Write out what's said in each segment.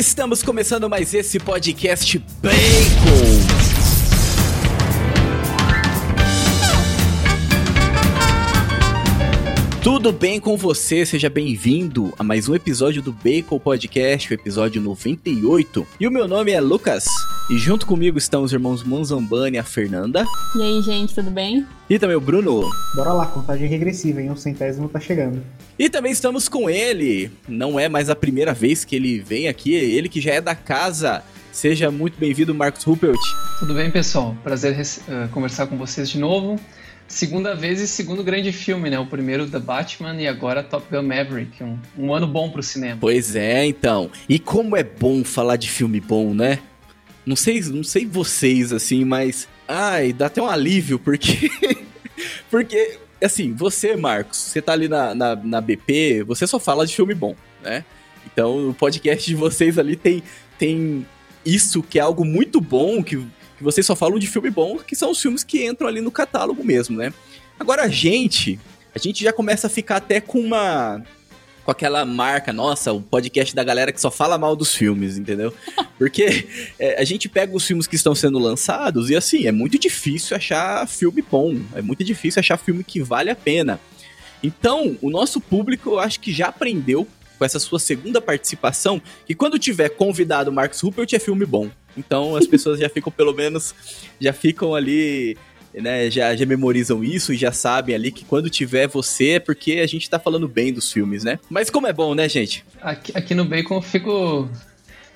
estamos começando mais esse podcast Bacon. Tudo bem com você? Seja bem-vindo a mais um episódio do Bacon Podcast, o episódio 98. E o meu nome é Lucas, e junto comigo estão os irmãos Manzambani e a Fernanda. E aí, gente, tudo bem? E também o Bruno. Bora lá, contagem regressiva, hein? O centésimo tá chegando. E também estamos com ele. Não é mais a primeira vez que ele vem aqui, ele que já é da casa. Seja muito bem-vindo, Marcos Ruppelt. Tudo bem, pessoal? Prazer uh, conversar com vocês de novo. Segunda vez e segundo grande filme, né? O primeiro The Batman e agora Top Gun Maverick. Um, um ano bom pro cinema. Pois é, então. E como é bom falar de filme bom, né? Não sei, não sei vocês, assim, mas. Ai, dá até um alívio, porque. porque, assim, você, Marcos, você tá ali na, na, na, BP, você só fala de filme bom, né? Então, o podcast de vocês ali tem, tem isso que é algo muito bom, que que vocês só falam de filme bom, que são os filmes que entram ali no catálogo mesmo, né? Agora a gente, a gente já começa a ficar até com uma com aquela marca, nossa, o podcast da galera que só fala mal dos filmes, entendeu? Porque é, a gente pega os filmes que estão sendo lançados e assim, é muito difícil achar filme bom, é muito difícil achar filme que vale a pena. Então, o nosso público, eu acho que já aprendeu com essa sua segunda participação que quando tiver convidado o Marcos Ruppelt é filme bom. Então as pessoas já ficam, pelo menos, já ficam ali né, já, já memorizam isso e já sabem ali que quando tiver você é porque a gente tá falando bem dos filmes, né? Mas como é bom, né, gente? Aqui, aqui no Bacon eu fico.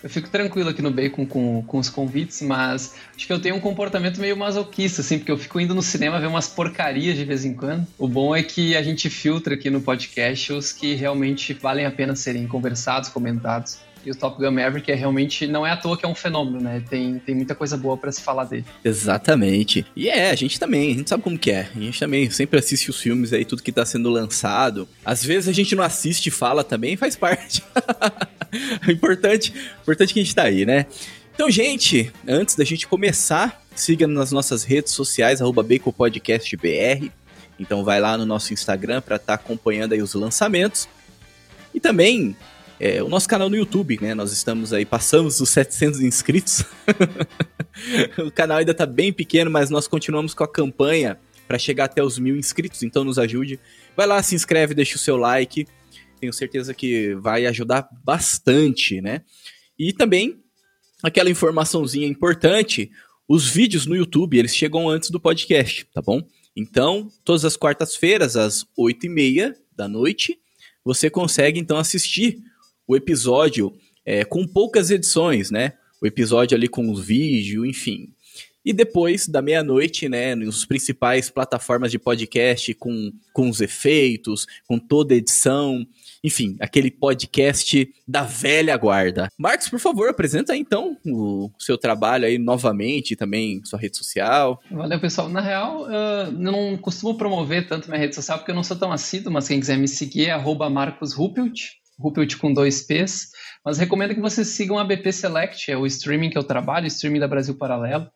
Eu fico tranquilo aqui no Bacon com, com os convites, mas acho que eu tenho um comportamento meio masoquista, assim, porque eu fico indo no cinema ver umas porcarias de vez em quando. O bom é que a gente filtra aqui no podcast os que realmente valem a pena serem conversados, comentados. E o Top Gun Maverick é realmente não é à toa que é um fenômeno, né? Tem, tem muita coisa boa para se falar dele. Exatamente. E é, a gente também, a gente sabe como que é. A gente também sempre assiste os filmes aí, tudo que tá sendo lançado. Às vezes a gente não assiste e fala também, faz parte. é importante, importante que a gente tá aí, né? Então, gente, antes da gente começar, siga nas nossas redes sociais, arroba BaconPodcastBR. Então vai lá no nosso Instagram para estar tá acompanhando aí os lançamentos. E também é, o nosso canal no YouTube, né? Nós estamos aí, passamos os 700 inscritos. o canal ainda tá bem pequeno, mas nós continuamos com a campanha para chegar até os mil inscritos, então nos ajude. Vai lá, se inscreve, deixa o seu like. Tenho certeza que vai ajudar bastante, né? E também aquela informaçãozinha importante, os vídeos no YouTube, eles chegam antes do podcast, tá bom? Então, todas as quartas-feiras, às 8h30 da noite, você consegue então assistir o episódio é, com poucas edições, né? O episódio ali com os vídeos, enfim. E depois da meia-noite, né, nos principais plataformas de podcast, com, com os efeitos, com toda a edição, enfim, aquele podcast da velha guarda. Marcos, por favor, apresenta então o seu trabalho aí novamente, também sua rede social. Valeu, pessoal. Na real, eu não costumo promover tanto minha rede social porque eu não sou tão assíduo, mas quem quiser me seguir é marcosruppelt. Rupert com dois P's, mas recomendo que vocês sigam a BP Select, é o streaming que eu trabalho, streaming da Brasil Paralelo.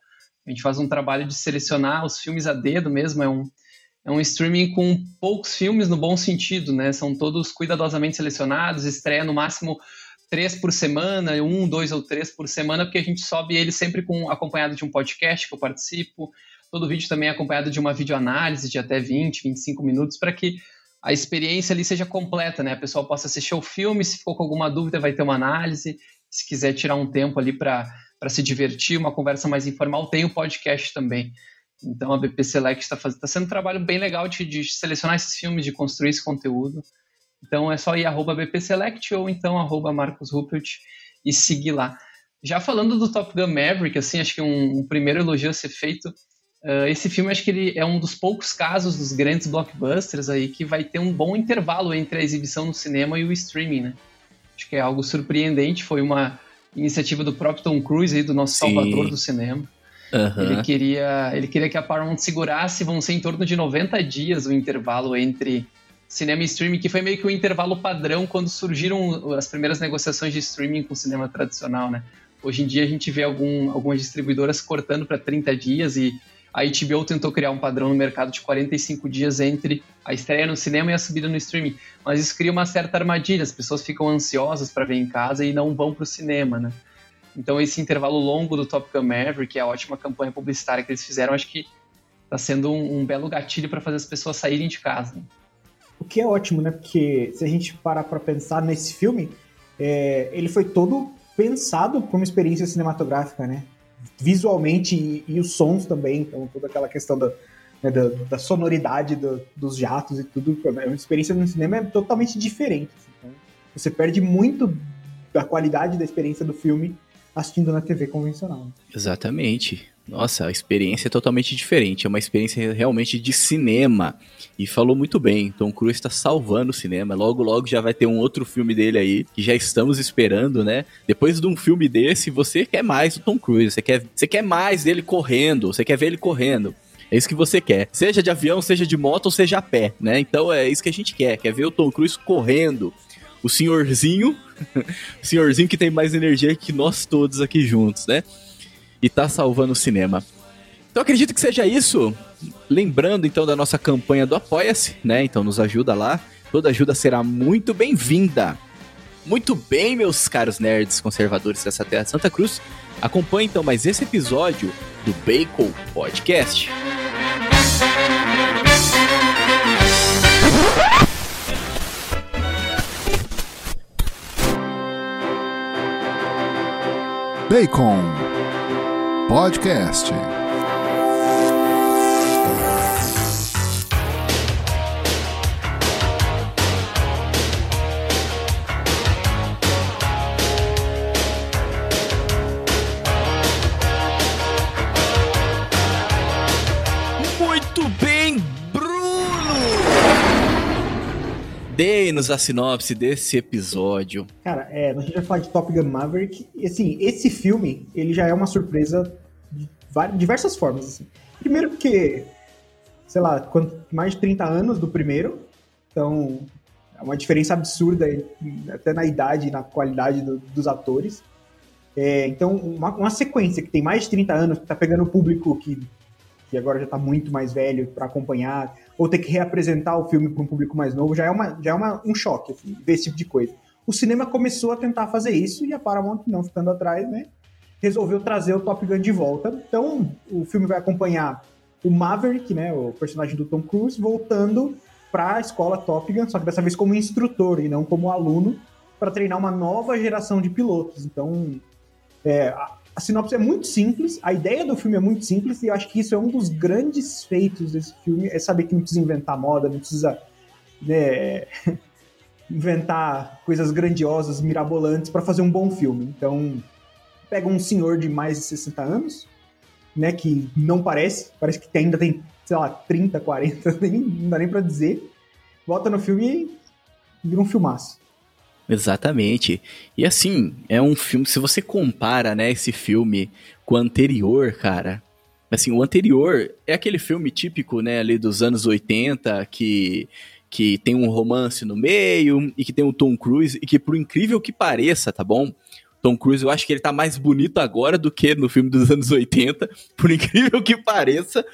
A gente faz um trabalho de selecionar os filmes a dedo mesmo, é um, é um streaming com poucos filmes no bom sentido, né? São todos cuidadosamente selecionados, estreia no máximo três por semana, um, dois ou três por semana, porque a gente sobe ele sempre com acompanhado de um podcast que eu participo, todo vídeo também é acompanhado de uma videoanálise de até 20, 25 minutos, para que a experiência ali seja completa, né? A pessoa possa assistir o filme, se ficou com alguma dúvida, vai ter uma análise. Se quiser tirar um tempo ali para se divertir, uma conversa mais informal, tem o podcast também. Então a BP Select está tá sendo um trabalho bem legal de, de, selecionar esses filmes, de construir esse conteúdo. Então é só ir arroba BP Select ou então arroba Marcos Ruppelt e seguir lá. Já falando do Top Gun Maverick, assim, acho que um, um primeiro elogio a ser feito Uh, esse filme acho que ele é um dos poucos casos dos grandes blockbusters aí que vai ter um bom intervalo entre a exibição no cinema e o streaming, né? Acho que é algo surpreendente, foi uma iniciativa do próprio Tom Cruise aí, do nosso Sim. salvador do cinema. Uhum. Ele, queria, ele queria que a Paramount segurasse, vão ser em torno de 90 dias o intervalo entre cinema e streaming, que foi meio que o intervalo padrão quando surgiram as primeiras negociações de streaming com o cinema tradicional, né? Hoje em dia a gente vê algum, algumas distribuidoras cortando para 30 dias e a HBO tentou criar um padrão no mercado de 45 dias entre a estreia no cinema e a subida no streaming, mas isso cria uma certa armadilha, as pessoas ficam ansiosas para ver em casa e não vão para o cinema, né? Então esse intervalo longo do Top Gun Maverick, que é a ótima campanha publicitária que eles fizeram, acho que está sendo um, um, belo gatilho para fazer as pessoas saírem de casa. O que é ótimo, né? Porque se a gente parar para pensar nesse filme, é, ele foi todo pensado uma experiência cinematográfica, né? Visualmente e, e, os sons também, então toda aquela questão da, né, da, da, sonoridade do, dos jatos e tudo, né? uma experiência no cinema é totalmente diferente. Assim, então você perde muito da qualidade da experiência do filme assistindo na TV convencional. Exatamente. Nossa, a experiência é totalmente diferente. É uma experiência realmente de cinema. E falou muito bem. Tom Cruise está salvando o cinema. Logo, logo já vai ter um outro filme dele aí, que já estamos esperando, né? Depois de um filme desse, você quer mais do Tom Cruise. Você quer, você quer mais dele correndo. Você quer ver ele correndo. É isso que você quer. Seja de avião, seja de moto ou seja a pé, né? Então é isso que a gente quer. Quer ver o Tom Cruise correndo. O senhorzinho, o senhorzinho que tem mais energia que nós todos aqui juntos, né? e tá salvando o cinema. Então acredito que seja isso. Lembrando então da nossa campanha do Apoia-se, né? Então nos ajuda lá. Toda ajuda será muito bem-vinda. Muito bem, meus caros nerds conservadores dessa terra de Santa Cruz. Acompanhe então mais esse episódio do Bacon Podcast. Bacon Podcast. Dê-nos a sinopse desse episódio. Cara, é, a gente vai falar de Top Gun Maverick. E assim, esse filme, ele já é uma surpresa de várias, diversas formas. Assim. Primeiro porque, sei lá, mais de 30 anos do primeiro. Então, é uma diferença absurda até na idade e na qualidade do, dos atores. É, então, uma, uma, sequência que tem mais de 30 anos, que tá pegando o público que, que agora já tá muito mais velho para acompanhar, ou ter que reapresentar o filme para um público mais novo, já é, uma, já é uma, um choque, assim, ver esse tipo de coisa. O cinema começou a tentar fazer isso e a Paramount, não ficando atrás, né, resolveu trazer o Top Gun de volta. Então, o filme vai acompanhar o Maverick, né, o personagem do Tom Cruise, voltando para a escola Top Gun, só que dessa vez como instrutor e não como aluno, para treinar uma nova geração de pilotos. Então, é, sinopse é muito simples, a ideia do filme é muito simples, e eu acho que isso é um dos grandes feitos desse filme, é saber que não precisa inventar moda, não precisa né, inventar coisas grandiosas, mirabolantes para fazer um bom filme. Então, pega um senhor de mais de 60 anos, né, que não parece, parece que ainda tem, sei lá, 30, 40, nem, não dá nem pra dizer, volta no filme e vira um filmaço. Exatamente. E assim, é um filme, se você compara, né, esse filme com o anterior, cara, assim, o anterior é aquele filme típico, né, ali dos anos 80, que que tem um romance no meio e que tem o Tom Cruise e que por incrível que pareça, tá bom? Tom Cruise, eu acho que ele tá mais bonito agora do que no filme dos anos 80, por incrível que pareça.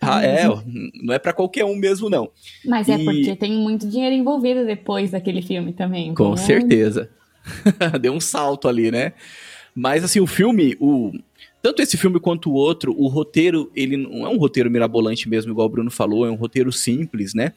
Ah, é, não é para qualquer um mesmo, não. Mas é e... é porque tem muito dinheiro envolvido depois daquele filme também. Com então... certeza. Deu um salto ali, né? Mas assim, o filme, o tanto esse filme quanto o outro, o roteiro, ele não é um roteiro mirabolante mesmo, igual o Bruno falou, é um roteiro simples, né?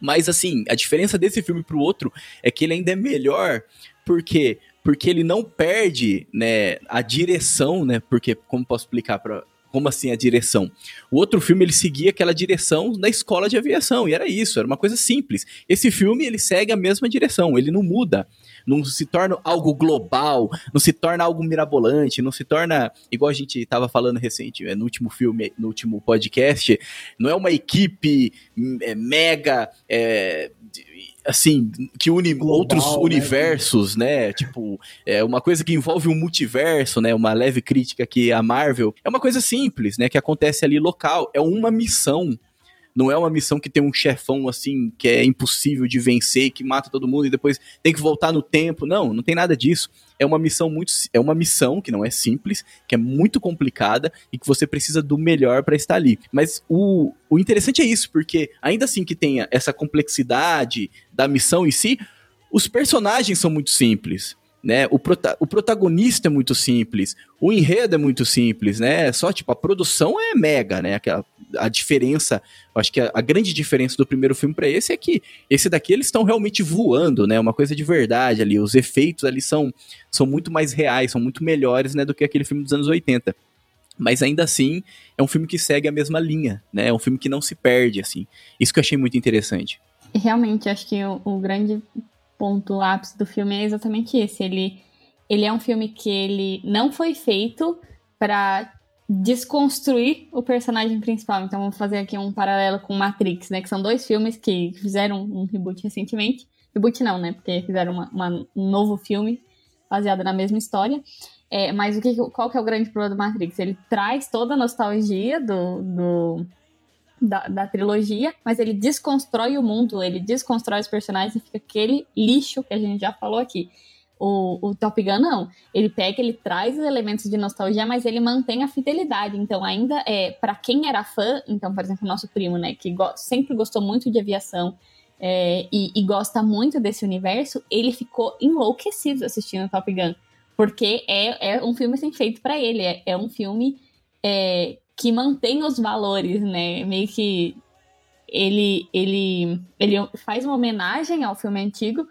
Mas assim, a diferença desse filme pro outro é que ele ainda é melhor, porque porque ele não perde, né, a direção, né? Porque como posso explicar para como assim a direção? O outro filme ele seguia aquela direção da escola de aviação e era isso, era uma coisa simples. Esse filme ele segue a mesma direção, ele não muda, não se torna algo global, não se torna algo mirabolante, não se torna igual a gente estava falando recente é, no último filme, no último podcast, não é uma equipe é, mega é, assim, que une Global, outros né? universos, né? Tipo, é uma coisa que envolve um multiverso, né? Uma leve crítica que a Marvel é uma coisa simples, né? Que acontece ali local, é uma missão. Não é uma missão que tem um chefão assim que é impossível de vencer, que mata todo mundo e depois tem que voltar no tempo. Não, não tem nada disso. É uma missão muito é uma missão que não é simples, que é muito complicada e que você precisa do melhor para estar ali. Mas o, o interessante é isso, porque ainda assim que tenha essa complexidade da missão em si, os personagens são muito simples né? O, prota o protagonista é muito simples, o enredo é muito simples, né? Só, tipo, a produção é mega, né? Aquela, a diferença, acho que a, a grande diferença do primeiro filme para esse é que esse daqui eles estão realmente voando, né? Uma coisa de verdade ali, os efeitos ali são, são muito mais reais, são muito melhores, né, do que aquele filme dos anos 80. Mas ainda assim, é um filme que segue a mesma linha, né? É um filme que não se perde, assim. Isso que eu achei muito interessante. Realmente, acho que o, o grande ponto ápice do filme é exatamente esse. Ele, ele é um filme que ele não foi feito para desconstruir o personagem principal. Então vamos fazer aqui um paralelo com Matrix, né? Que são dois filmes que fizeram um reboot recentemente. Reboot não, né? Porque fizeram uma, uma, um novo filme baseado na mesma história. É, mas o que, qual que é o grande problema do Matrix? Ele traz toda a nostalgia do, do da, da, trilogia, mas ele desconstrói o mundo, ele desconstrói os personagens e fica aquele lixo que a gente já falou aqui. O, o Top Gun não. Ele pega, ele traz os elementos de nostalgia, mas ele mantém a fidelidade. Então, ainda é para quem era fã, então, por exemplo, nosso primo, né, que go sempre gostou muito de aviação é, e, e, gosta muito desse universo, ele ficou enlouquecido assistindo Top Gun, porque é, é um filme sem feito para ele. É, é um filme é, que mantém os valores, né? Meio que ele, ele, ele faz uma homenagem ao filme antigo,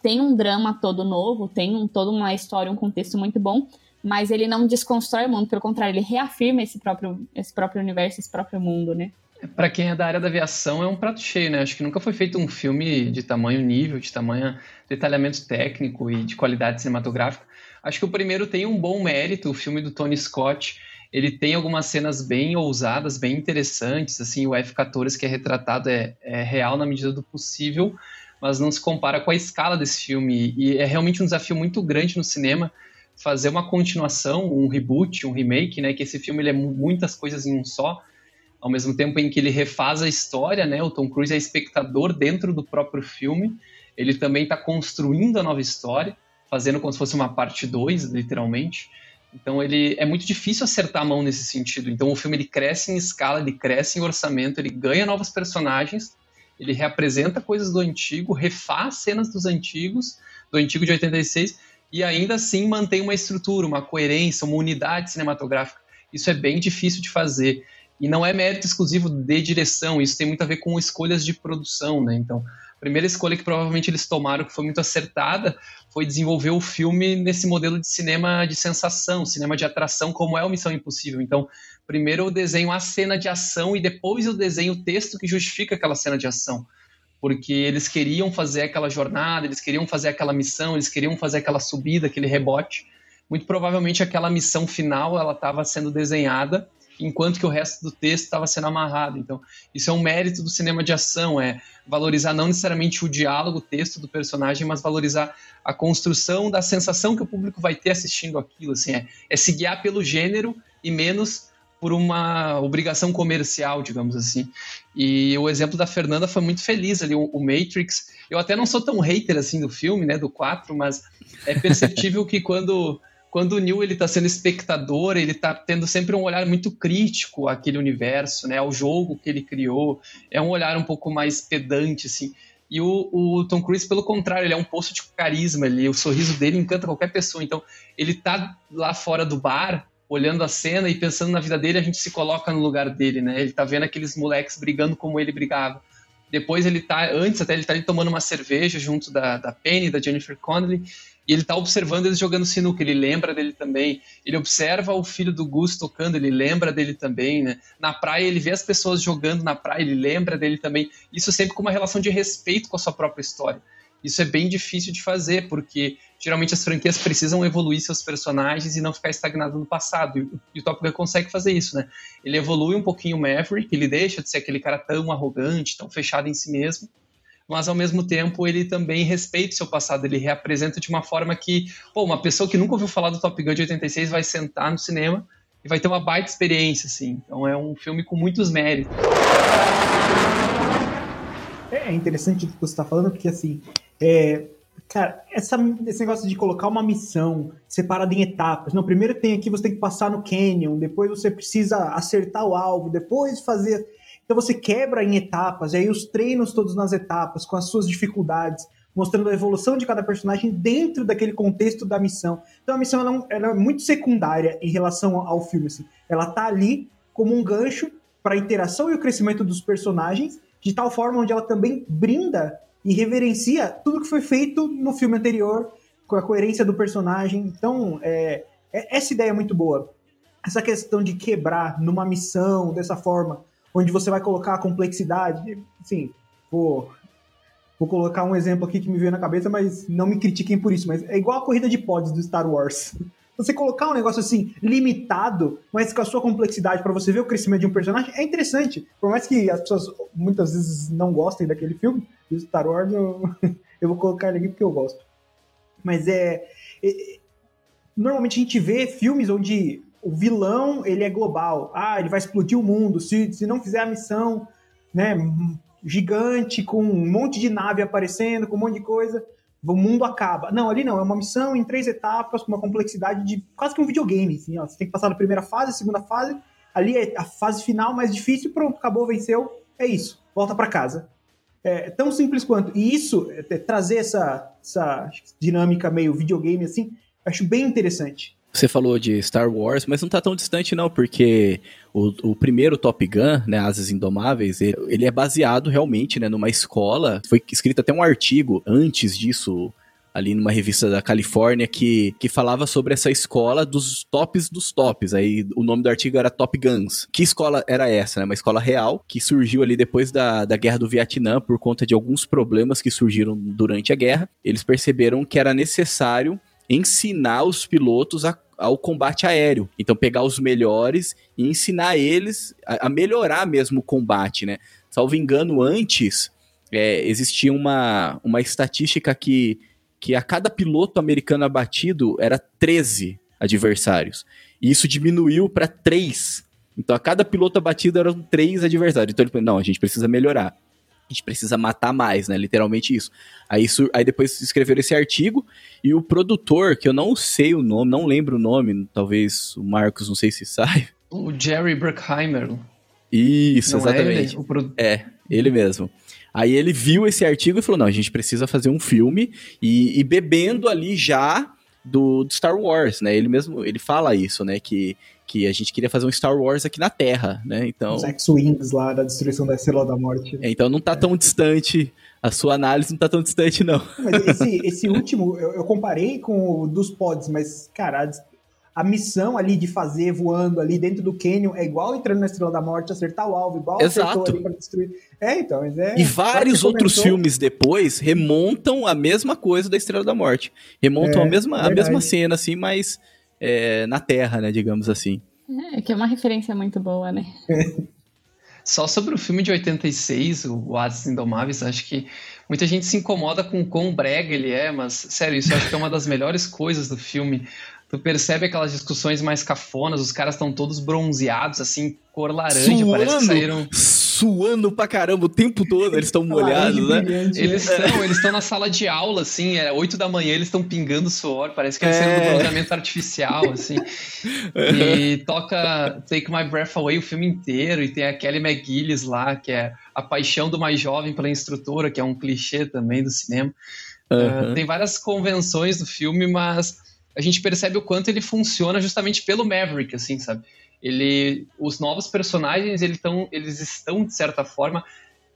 tem um drama todo novo, tem um, toda uma história, um contexto muito bom, mas ele não desconstrói o mundo, pelo contrário, ele reafirma esse próprio, esse próprio universo, esse próprio mundo, né? Para quem é da área da aviação, é um prato cheio, né? Acho que nunca foi feito um filme de tamanho nível, de tamanho detalhamento técnico e de qualidade cinematográfica. Acho que o primeiro tem um bom mérito, o filme do Tony Scott, ele tem algumas cenas bem ousadas, bem interessantes, assim, o F-14 que é retratado é, é real na medida do possível, mas não se compara com a escala desse filme, e é realmente um desafio muito grande no cinema fazer uma continuação, um reboot, um remake, né, que esse filme ele é muitas coisas em um só, ao mesmo tempo em que ele refaz a história, né, o Tom Cruise é espectador dentro do próprio filme, ele também está construindo a nova história, fazendo como se fosse uma parte 2, literalmente, então ele é muito difícil acertar a mão nesse sentido. Então o filme ele cresce em escala, ele cresce em orçamento, ele ganha novos personagens, ele reapresenta coisas do antigo, refaz cenas dos antigos, do antigo de 86 e ainda assim mantém uma estrutura, uma coerência, uma unidade cinematográfica. Isso é bem difícil de fazer e não é mérito exclusivo de direção, isso tem muito a ver com escolhas de produção, né? Então, primeira escolha que provavelmente eles tomaram, que foi muito acertada, foi desenvolver o filme nesse modelo de cinema de sensação, cinema de atração, como é o Missão Impossível. Então, primeiro eu desenho a cena de ação e depois eu desenho o texto que justifica aquela cena de ação. Porque eles queriam fazer aquela jornada, eles queriam fazer aquela missão, eles queriam fazer aquela subida, aquele rebote. Muito provavelmente aquela missão final ela estava sendo desenhada enquanto que o resto do texto estava sendo amarrado. Então, isso é um mérito do cinema de ação, é valorizar não necessariamente o diálogo, o texto do personagem, mas valorizar a construção da sensação que o público vai ter assistindo aquilo, assim, é, é se guiar pelo gênero e menos por uma obrigação comercial, digamos assim. E o exemplo da Fernanda foi muito feliz ali, o, Matrix. Eu até não sou tão hater assim do filme, né, do 4, mas é perceptível que quando quando o Neil ele está sendo espectador, ele está tendo sempre um olhar muito crítico àquele universo, né, ao jogo que ele criou. É um olhar um pouco mais pedante, assim. E o, o, Tom Cruise, pelo contrário, ele é um poço de carisma, ele, o sorriso dele encanta qualquer pessoa. Então, ele tá lá fora do bar, olhando a cena e pensando na vida dele, a gente se coloca no lugar dele, né? Ele tá vendo aqueles moleques brigando como ele brigava. Depois ele tá, antes até ele tá ali tomando uma cerveja junto da, da Penny, da Jennifer Connelly, e ele está observando eles jogando sinuca, ele lembra dele também. Ele observa o filho do Gus tocando, ele lembra dele também, né? Na praia, ele vê as pessoas jogando na praia, ele lembra dele também. Isso sempre com uma relação de respeito com a sua própria história. Isso é bem difícil de fazer, porque geralmente as franquias precisam evoluir seus personagens e não ficar estagnado no passado. E o Top Gun consegue fazer isso, né? Ele evolui um pouquinho o Maverick, ele deixa de ser aquele cara tão arrogante, tão fechado em si mesmo, mas ao mesmo tempo ele também respeita o seu passado, ele reapresenta de uma forma que, pô, uma pessoa que nunca ouviu falar do Top Gun de 86 vai sentar no cinema e vai ter uma baita experiência, assim. Então é um filme com muitos méritos. É interessante o que você está falando, porque assim, é, cara, essa, esse negócio de colocar uma missão separada em etapas. Não, primeiro tem aqui, você tem que passar no canyon, depois você precisa acertar o alvo, depois fazer. Então você quebra em etapas, e aí os treinos todos nas etapas, com as suas dificuldades mostrando a evolução de cada personagem dentro daquele contexto da missão. Então a missão ela, ela é muito secundária em relação ao filme. Assim. Ela tá ali como um gancho para a interação e o crescimento dos personagens, de tal forma onde ela também brinda e reverencia tudo que foi feito no filme anterior, com a coerência do personagem. Então, é, é, essa ideia é muito boa. Essa questão de quebrar numa missão dessa forma, onde você vai colocar a complexidade, assim, pô, Vou colocar um exemplo aqui que me veio na cabeça, mas não me critiquem por isso. Mas é igual a corrida de pods do Star Wars. Você colocar um negócio assim, limitado, mas com a sua complexidade para você ver o crescimento de um personagem, é interessante. Por mais que as pessoas muitas vezes não gostem daquele filme, do Star Wars, eu, eu vou colocar ele aqui porque eu gosto. Mas é, é. Normalmente a gente vê filmes onde o vilão ele é global. Ah, ele vai explodir o mundo. Se, se não fizer a missão, né? gigante, com um monte de nave aparecendo, com um monte de coisa, o mundo acaba. Não, ali não, é uma missão em três etapas, com uma complexidade de quase que um videogame. Assim, ó. Você tem que passar na primeira fase, segunda fase, ali é a fase final mais difícil, pronto, acabou, venceu, é isso, volta para casa. É tão simples quanto. E isso, é, trazer essa, essa dinâmica meio videogame assim, acho bem interessante. Você falou de Star Wars, mas não tá tão distante não, porque o, o primeiro Top Gun, né, Asas Indomáveis, ele, ele, é baseado realmente, né, numa escola. Foi escrito até um artigo antes disso, ali numa revista da Califórnia, que, que falava sobre essa escola dos tops dos tops. Aí o nome do artigo era Top Guns. Que escola era essa, né? Uma escola real, que surgiu ali depois da, da Guerra do Vietnã, por conta de alguns problemas que surgiram durante a guerra. Eles perceberam que era necessário ensinar os pilotos a, ao combate aéreo. Então, pegar os melhores e ensinar eles a, a melhorar mesmo o combate, né? Salvo engano, antes é, existia uma, uma estatística que, que a cada piloto americano abatido era 13 adversários. E isso diminuiu para 3. Então, a cada piloto abatido eram 3 adversários. Então, ele falou, não, a gente precisa melhorar a gente precisa matar mais, né? Literalmente isso. Aí, isso, aí depois escreveram esse artigo e o produtor, que eu não sei o nome, não lembro o nome, talvez o Marcos, não sei se sabe. O Jerry Bruckheimer. Isso, não exatamente. É ele, produ... é, ele mesmo. Aí ele viu esse artigo e falou: não, a gente precisa fazer um filme e, e bebendo ali já do, do, Star Wars, né? Ele mesmo, ele fala isso, né? Que que a gente queria fazer um Star Wars aqui na Terra, né? Então. Os X-Wings lá da destruição da Estrela da Morte. É, então não tá é. tão distante. A sua análise não tá tão distante, não. Mas esse, esse último, eu, eu, comparei com o dos pods, mas, cara, a, missão ali de fazer voando ali dentro do Canyon é igual entrando na Estrela da Morte, acertar o alvo, igual Exato. ali pra destruir. É, então, mas é. E vários outros comentou... filmes depois remontam a mesma coisa da Estrela da Morte. Remontam é, a, mesma, a mesma cena, assim, mas é, na Terra, né, digamos assim. É, que é uma referência muito boa, né? Só sobre o filme de 86, o Oasis Indomáveis, acho que muita gente se incomoda com o quão brega ele é, mas, sério, isso acho que é uma das melhores coisas do filme. Tu percebe aquelas discussões mais cafonas, os caras estão todos bronzeados, assim, cor laranja, Suando. parece que saíram suando pra caramba o tempo todo, eles estão molhados, né? Eles estão, eles estão na sala de aula, assim, é 8 da manhã, eles estão pingando suor, parece que eles é. saíram do programamento artificial, assim. e toca Take My Breath Away o filme inteiro, e tem a Kelly McGillis lá, que é a paixão do mais jovem pela instrutora, que é um clichê também do cinema. Uhum. Uh, tem várias convenções do filme, mas a gente percebe o quanto ele funciona justamente pelo Maverick, assim, sabe? ele, os novos personagens ele tão, eles estão, de certa forma,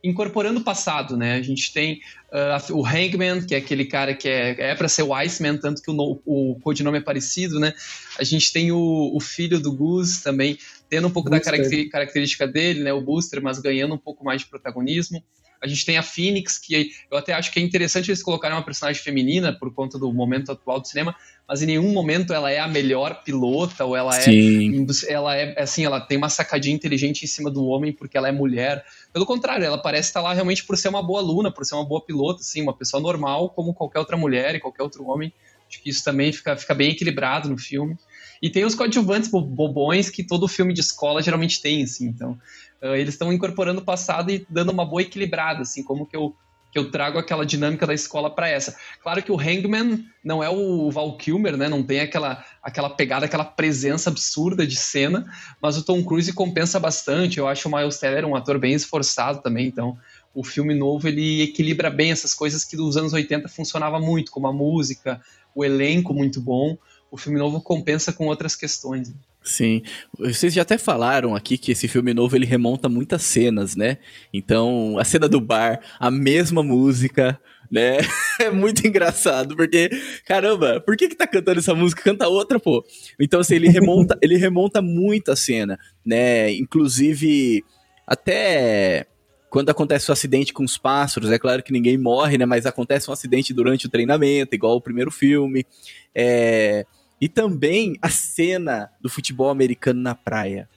incorporando o passado, né? A gente tem uh, o Hangman, que é aquele cara que é, é para ser o Iceman, tanto que o, o codinome é parecido, né? A gente tem o, o filho do Goose também, tendo um pouco Booster. da caracter, característica dele, né? O Booster, mas ganhando um pouco mais de protagonismo. A gente tem a Phoenix, que eu até acho que é interessante eles colocarem uma personagem feminina por conta do momento atual do cinema, mas em nenhum momento ela é a melhor pilota ou ela é Sim. é ela é assim, ela tem uma sacadinha inteligente em cima do homem porque ela é mulher. Pelo contrário, ela parece estar lá realmente por ser uma boa aluna, por ser uma boa pilota, assim, uma pessoa normal como qualquer outra mulher e qualquer outro homem Acho que isso também fica, fica bem equilibrado no filme. E tem os coadjuvantes bobões que todo filme de escola geralmente tem, assim. Então, uh, eles estão incorporando o passado e dando uma boa equilibrada, assim, como que eu que eu trago aquela dinâmica da escola para essa. Claro que o Hangman não é o Val Kilmer, né? Não tem aquela, aquela pegada, aquela presença absurda de cena, mas o Tom Cruise compensa bastante. Eu acho o Miles Teller um ator bem esforçado também, então o filme novo ele equilibra bem essas coisas que dos anos 80 funcionava muito, como a música, o elenco muito bom. O filme novo compensa com outras questões. Sim, vocês já até falaram aqui que esse filme novo ele remonta muitas cenas, né? Então, a cena do bar, a mesma música, né? É muito engraçado, porque, caramba, por que que tá cantando essa música? Canta outra, pô. Então, assim, ele remonta, ele remonta muito a cena, né? Inclusive, até quando acontece o um acidente com os pássaros, é claro que ninguém morre, né? Mas acontece um acidente durante o treinamento, igual o primeiro filme. É e também a cena do futebol americano na praia.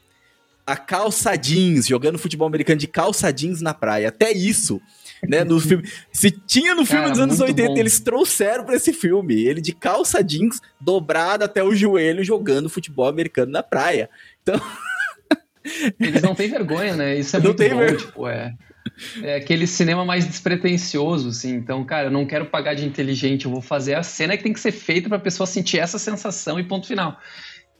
A calça jeans, jogando futebol americano de calça jeans na praia. Até isso, né? No filme. Se tinha no filme Cara, dos anos 80, bom. eles trouxeram para esse filme. Ele de calça jeans, dobrado até o joelho, jogando futebol americano na praia. Então. Eles não têm vergonha, né? Isso é não muito tem bom, ver... tipo, é. É aquele cinema mais despretensioso, assim. Então, cara, eu não quero pagar de inteligente, eu vou fazer a cena que tem que ser feita pra pessoa sentir essa sensação e ponto final.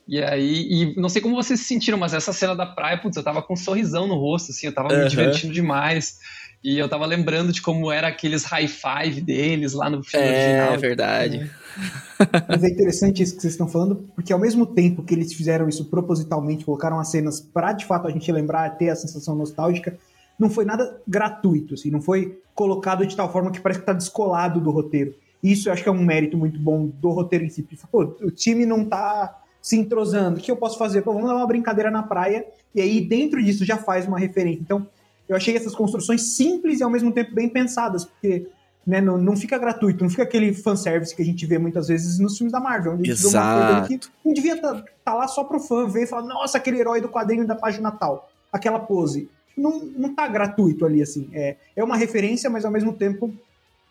E aí, e não sei como vocês se sentiram, mas essa cena da praia, putz, eu tava com um sorrisão no rosto, assim, eu tava uhum. me divertindo demais. E eu tava lembrando de como era aqueles high five deles lá no filme é, original. É verdade. Mas é interessante isso que vocês estão falando, porque ao mesmo tempo que eles fizeram isso propositalmente, colocaram as cenas pra de fato a gente lembrar, ter a sensação nostálgica, não foi nada gratuito, assim, não foi colocado de tal forma que parece que tá descolado do roteiro. Isso eu acho que é um mérito muito bom do roteiro em si. Pô, o time não tá se entrosando, o que eu posso fazer? Pô, vamos dar uma brincadeira na praia, e aí dentro disso já faz uma referência. Então, eu achei essas construçõões simples e ao mesmo tempo bem pensadas, porque né, não, não fica gratuito, não fica aquele fanservice que a gente vê muitas vezes nos filmes da Marvel, onde a gente Exato. coisa que não devia estar tá, tá lá só pro fã ver e falar, nossa, aquele herói do quadrinho da página tal, aquela pose não, não tá gratuito ali, assim. É, é uma referência, mas ao mesmo tempo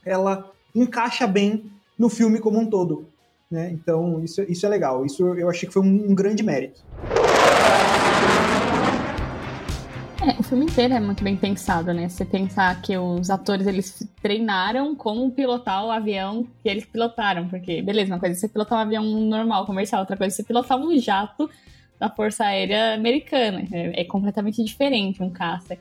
ela encaixa bem no filme como um todo. Né? Então, isso, isso é legal. Isso eu achei que foi um, um grande mérito. É, o filme inteiro é muito bem pensado, né? Você pensar que os atores eles treinaram como pilotar o avião que eles pilotaram, porque beleza, uma coisa é você pilotar um avião normal, comercial, outra coisa é você pilotar um jato da Força Aérea Americana. É, é, completamente diferente um caça.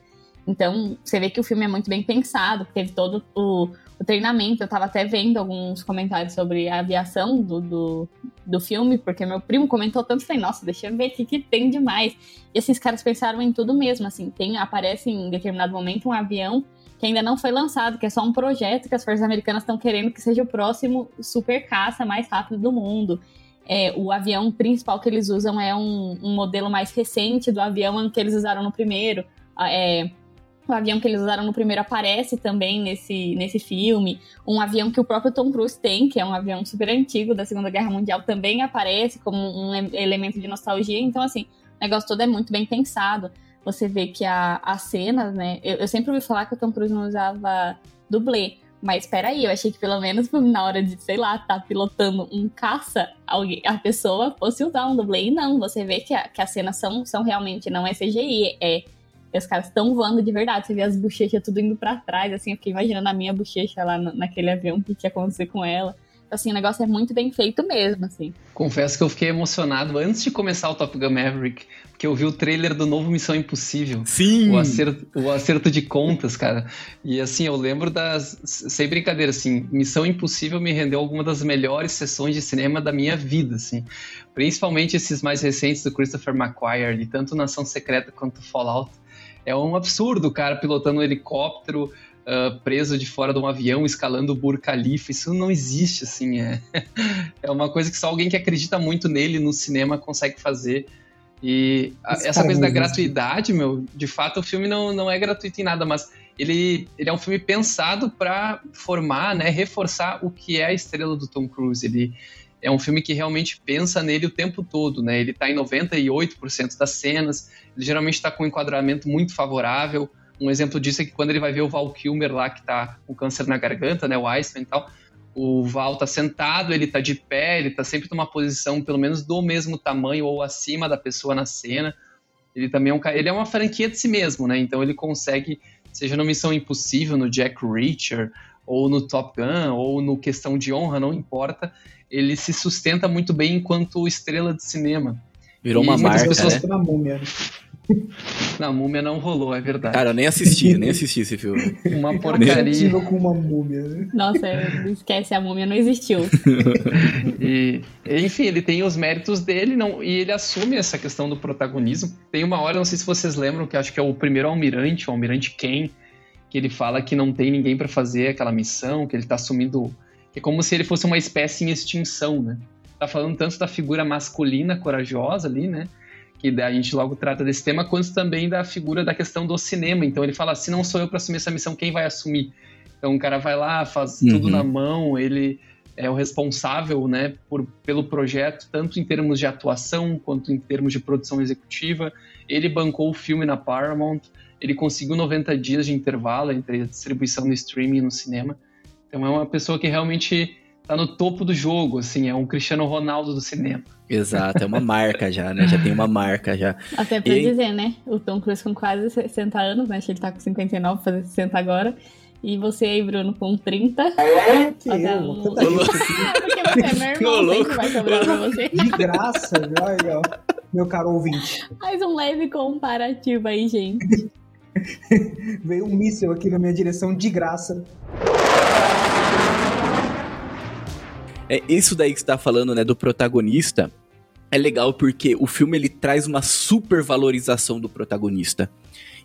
Então, você vê que o filme é muito bem pensado, teve todo o, o treinamento. Eu estava até vendo alguns comentários sobre a aviação do, do, do filme, porque meu primo comentou tanto, falei, nossa, deixa eu ver o que, que tem demais. E esses caras pensaram em tudo mesmo, assim, tem, aparece em determinado momento um avião que ainda não foi lançado, que é só um projeto que as forças americanas estão querendo que seja o próximo super caça mais rápido do mundo. É, o avião principal que eles usam é um, um, modelo mais recente do avião que eles usaram no primeiro. É, o avião que eles usaram no primeiro aparece também nesse, nesse filme. Um avião que o próprio Tom Cruise tem, que é um avião super antigo da Segunda Guerra Mundial, também aparece como um elemento de nostalgia. Então, assim, o negócio todo é muito bem pensado. Você vê que a, a cena, né? Eu, eu sempre ouvi falar que o Tom Cruise não usava dublê. Mas espera aí, eu achei que pelo menos na hora de, sei lá, tá pilotando um caça, alguém, a pessoa fosse usar um dublê. E não, você vê que, a, que as cenas são, são realmente, não é CGI, é. Os caras estão voando de verdade. Você vê as bochechas tudo indo para trás, assim, eu fiquei imaginando a minha bochecha lá no, naquele avião, o que ia acontecer com ela. Assim, o negócio é muito bem feito mesmo, assim. Confesso que eu fiquei emocionado antes de começar o Top Gun Maverick, porque eu vi o trailer do novo Missão Impossível. Sim! O acerto, o acerto de contas, cara. E assim, eu lembro das. Sem brincadeira, assim, Missão Impossível me rendeu alguma das melhores sessões de cinema da minha vida, assim. Principalmente esses mais recentes do Christopher McQuarrie, tanto Nação Secreta quanto Fallout. É um absurdo o cara pilotando um helicóptero uh, preso de fora de um avião escalando o Burj Khalifa. Isso não existe, assim. É, é uma coisa que só alguém que acredita muito nele no cinema consegue fazer. E a, essa coisa da gratuidade, meu, de fato o filme não, não é gratuito em nada, mas ele, ele é um filme pensado para formar, né, reforçar o que é a estrela do Tom Cruise. Ele é um filme que realmente pensa nele o tempo todo, né? Ele está em 98% das cenas, ele geralmente está com um enquadramento muito favorável. Um exemplo disso é que quando ele vai ver o Val Kilmer lá, que tá com câncer na garganta, né, o Iceman e tal, o Val tá sentado, ele tá de pé, ele tá sempre numa posição pelo menos do mesmo tamanho ou acima da pessoa na cena. Ele também é um ele é uma franquia de si mesmo, né? Então ele consegue, seja no Missão Impossível, no Jack Reacher, ou no Top Gun, ou no Questão de Honra, não importa, ele se sustenta muito bem enquanto estrela de cinema. Virou uma marca, pessoas né? na múmia. Não rolou, é verdade. Cara, eu nem assisti, nem assisti esse filme. Uma porcaria. com uma múmia, né? Nossa, esquece, a múmia não existiu. e, enfim, ele tem os méritos dele não, e ele assume essa questão do protagonismo. Tem uma hora, não sei se vocês lembram, que acho que é o primeiro almirante, o almirante Ken, que ele fala que não tem ninguém para fazer aquela missão, que ele tá assumindo. Que é como se ele fosse uma espécie em extinção, né? Tá falando tanto da figura masculina corajosa ali, né? Que a gente logo trata desse tema, quanto também da figura da questão do cinema. Então ele fala: se não sou eu para assumir essa missão, quem vai assumir? Então o cara vai lá, faz uhum. tudo na mão, ele é o responsável né, por, pelo projeto, tanto em termos de atuação quanto em termos de produção executiva. Ele bancou o filme na Paramount, ele conseguiu 90 dias de intervalo entre a distribuição no streaming e no cinema. Então é uma pessoa que realmente tá no topo do jogo, assim, é um Cristiano Ronaldo do cinema. Exato, é uma marca já, né? Já tem uma marca já. Até pra e... dizer, né? O Tom Cruise com quase 60 anos, né? Acho que ele tá com 59, fazer 60 agora. E você aí, Bruno, com 30. É, que eu, um... Porque você é meu irmão, sempre vai sobrar pra você. De graça, olha, meu caro ouvinte. Faz um leve comparativo aí, gente. Veio um míssil aqui na minha direção de graça. É, isso daí que você tá falando, né, do protagonista, é legal porque o filme ele traz uma supervalorização do protagonista.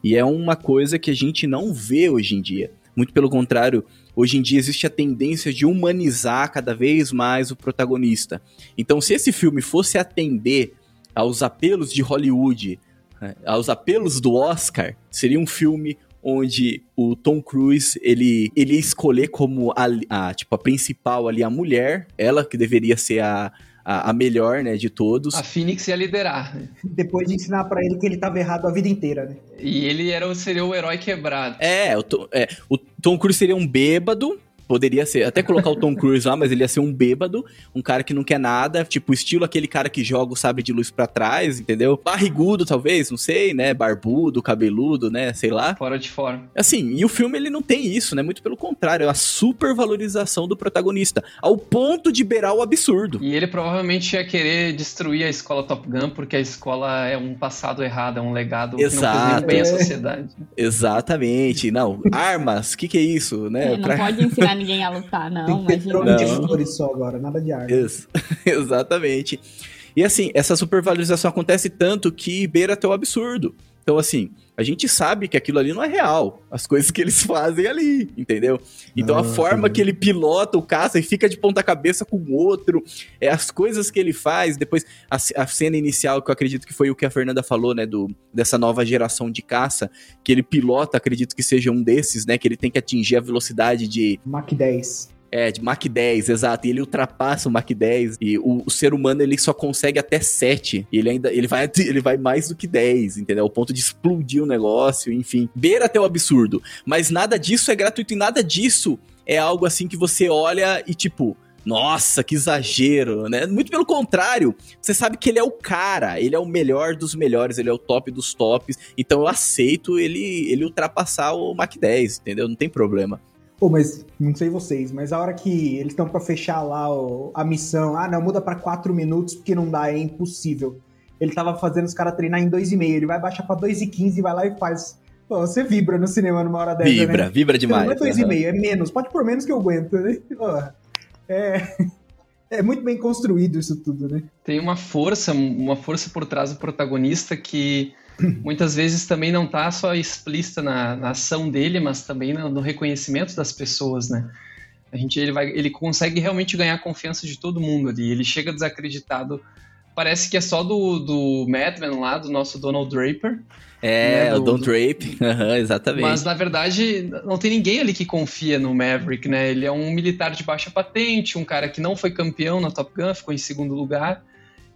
E é uma coisa que a gente não vê hoje em dia. Muito pelo contrário, hoje em dia existe a tendência de humanizar cada vez mais o protagonista. Então, se esse filme fosse atender aos apelos de Hollywood, né, aos apelos do Oscar, seria um filme onde o Tom Cruise, ele, ele ia escolher como a, a, tipo, a principal ali, a mulher, ela que deveria ser a, a, a, melhor, né, de todos. A Phoenix ia liderar. Depois de ensinar para ele que ele estava errado a vida inteira, né? E ele era, seria o herói quebrado. É, o, é, o Tom Cruise seria um bêbado, Poderia ser, até colocar o Tom Cruise lá, mas ele ia ser um bêbado, um cara que não quer nada, tipo, estilo aquele cara que joga o sabre de luz para trás, entendeu? Barrigudo, talvez, não sei, né? Barbudo, cabeludo, né? Sei lá. Fora de forma. Assim, e o filme ele não tem isso, né? Muito pelo contrário, é a supervalorização do protagonista, ao ponto de beirar o absurdo. E ele provavelmente ia querer destruir a escola Top Gun, porque a escola é um passado errado, é um legado Exato. que não à sociedade. Exatamente. Não, armas, o que, que é isso, né? É, não pra... pode ensinar ninguém a lutar, não. Tem que ter não. de flores só agora, nada de arma. Isso, exatamente. E assim, essa supervalorização acontece tanto que beira até o absurdo. Então, assim, a gente sabe que aquilo ali não é real. As coisas que eles fazem ali, entendeu? Então, ah, a forma sim. que ele pilota o caça e fica de ponta cabeça com o outro, é as coisas que ele faz. Depois, a, a, cena inicial, que eu acredito que foi o que a Fernanda falou, né? Do, dessa nova geração de caça, que ele pilota, acredito que seja um desses, né? Que ele tem que atingir a velocidade de. Mach 10. É, de Mach 10, exato. E ele ultrapassa o Mach 10. E o, o, ser humano, ele só consegue até 7. E ele ainda ele vai, ele vai mais do que 10, entendeu? Ao ponto de explodir o negócio, enfim. Beira até o absurdo. Mas nada disso é gratuito e nada disso é algo assim que você olha e tipo. Nossa, que exagero, né? Muito pelo contrário, você sabe que ele é o cara, ele é o melhor dos melhores, ele é o top dos tops, então eu aceito ele ele ultrapassar o Mach 10, entendeu? Não tem problema. Pô, mas não sei vocês, mas a hora que eles estão para fechar lá o, a missão, ah, não, muda para quatro minutos porque não dá, é impossível. Ele tava fazendo os caras treinar em dois e meio, ele vai baixar para dois e quinze, vai lá e faz. Pô, você vibra no cinema numa hora dessa, Vibra, né? vibra demais. Não é dois uhum. e meio, é menos, pode por menos que eu aguento, né? é, é muito bem construído isso tudo, né? Tem uma força, uma força por trás do protagonista que muitas vezes também não está só explícita na, na, ação dele, mas também no, no, reconhecimento das pessoas, né? A gente, ele, vai, ele consegue realmente ganhar a confiança de todo mundo ali. Ele chega desacreditado. Parece que é só do, do Madman lá, do nosso Donald Draper. É, né, do, o Don Drape, uhum, exatamente. Mas na verdade, não tem ninguém ali que confia no Maverick, né? Ele é um militar de baixa patente, um cara que não foi campeão na Top Gun, ficou em segundo lugar.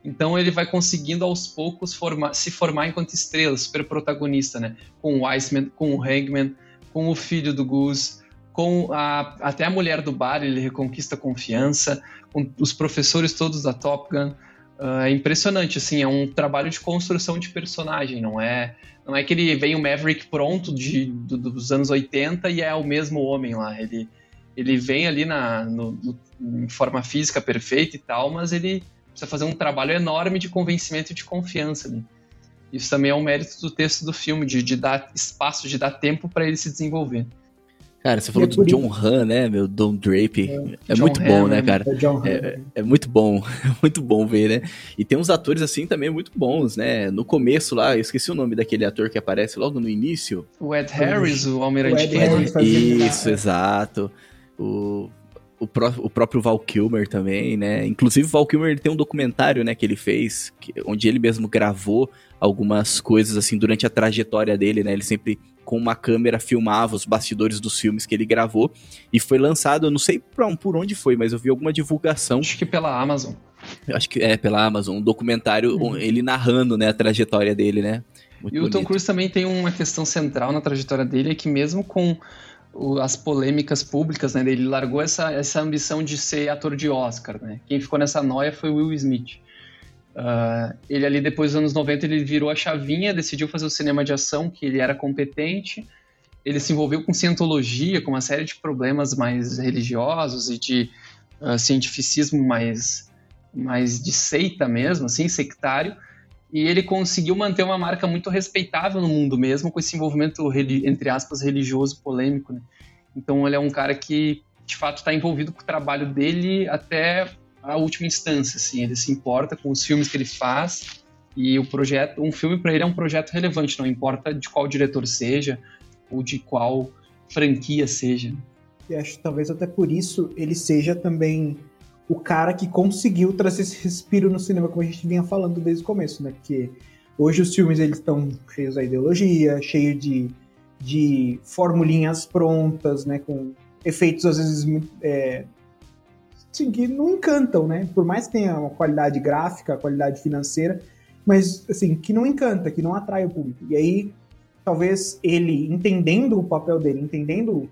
Então ele vai conseguindo aos poucos formar, se formar enquanto estrela, super protagonista, né? Com o Iceman, com o Hangman, com o filho do Goose, com a, até a mulher do bar, ele reconquista confiança, com os professores todos da Top Gun. Uh, é impressionante, assim, é um trabalho de construção de personagem, não é não é que ele vem o Maverick pronto de, do, dos anos 80 e é o mesmo homem lá, ele, ele vem ali na, no, no, em forma física perfeita e tal, mas ele precisa fazer um trabalho enorme de convencimento e de confiança ali. Isso também é um mérito do texto do filme, de, de dar espaço, de dar tempo para ele se desenvolver. Cara, você falou é do John Han, né, meu? Don Drape. É, é muito Han, bom, né, cara? É, é, é, muito bom. É muito bom ver, né? E tem uns atores, assim, também muito bons, né? No começo lá, eu esqueci o nome daquele ator que aparece logo no início. O Ed Harris, o Almirante Kennedy. Isso, exato. O o, pró o próprio Val Kilmer também, né? Inclusive, o Val Kilmer tem um documentário, né, que ele fez, que, onde ele mesmo gravou algumas coisas, assim, durante a trajetória dele, né? Ele sempre, com uma câmera, filmava os bastidores dos filmes que ele gravou. E foi lançado, eu não sei por, onde foi, mas eu vi alguma divulgação. Acho que pela Amazon. Eu acho que é, pela Amazon. Um documentário, uhum. ele narrando, né, a trajetória dele, né? Muito e bonito. o Tom Cruise também tem uma questão central na trajetória dele, é que mesmo com as polêmicas públicas, né? Ele largou essa, essa ambição de ser ator de Oscar, né? Quem ficou nessa noia foi Will Smith. Uh, ele ali, depois dos anos 90, ele virou a chavinha, decidiu fazer o cinema de ação, que ele era competente. Ele se envolveu com cientologia, com uma série de problemas mais religiosos e de uh, cientificismo mais, mais de seita mesmo, assim, sectário e ele conseguiu manter uma marca muito respeitável no mundo mesmo, com esse envolvimento, entre aspas, religioso polêmico. Né? Então ele é um cara que, de fato, está envolvido com o trabalho dele até a última instância. Assim. Ele se importa com os filmes que ele faz e o projeto, um filme para ele é um projeto relevante, não importa de qual diretor seja ou de qual franquia seja. E acho talvez até por isso ele seja também o cara que conseguiu trazer esse respiro no cinema, como a gente vinha falando desde o começo, né? Porque hoje os filmes eles estão cheios da ideologia, cheios de, de formulinhas prontas, né? Com efeitos às vezes é, assim, que não encantam, né? Por mais que tenha uma qualidade gráfica, qualidade financeira, mas assim que não encanta, que não atrai o público. E aí talvez ele entendendo o papel dele, entendendo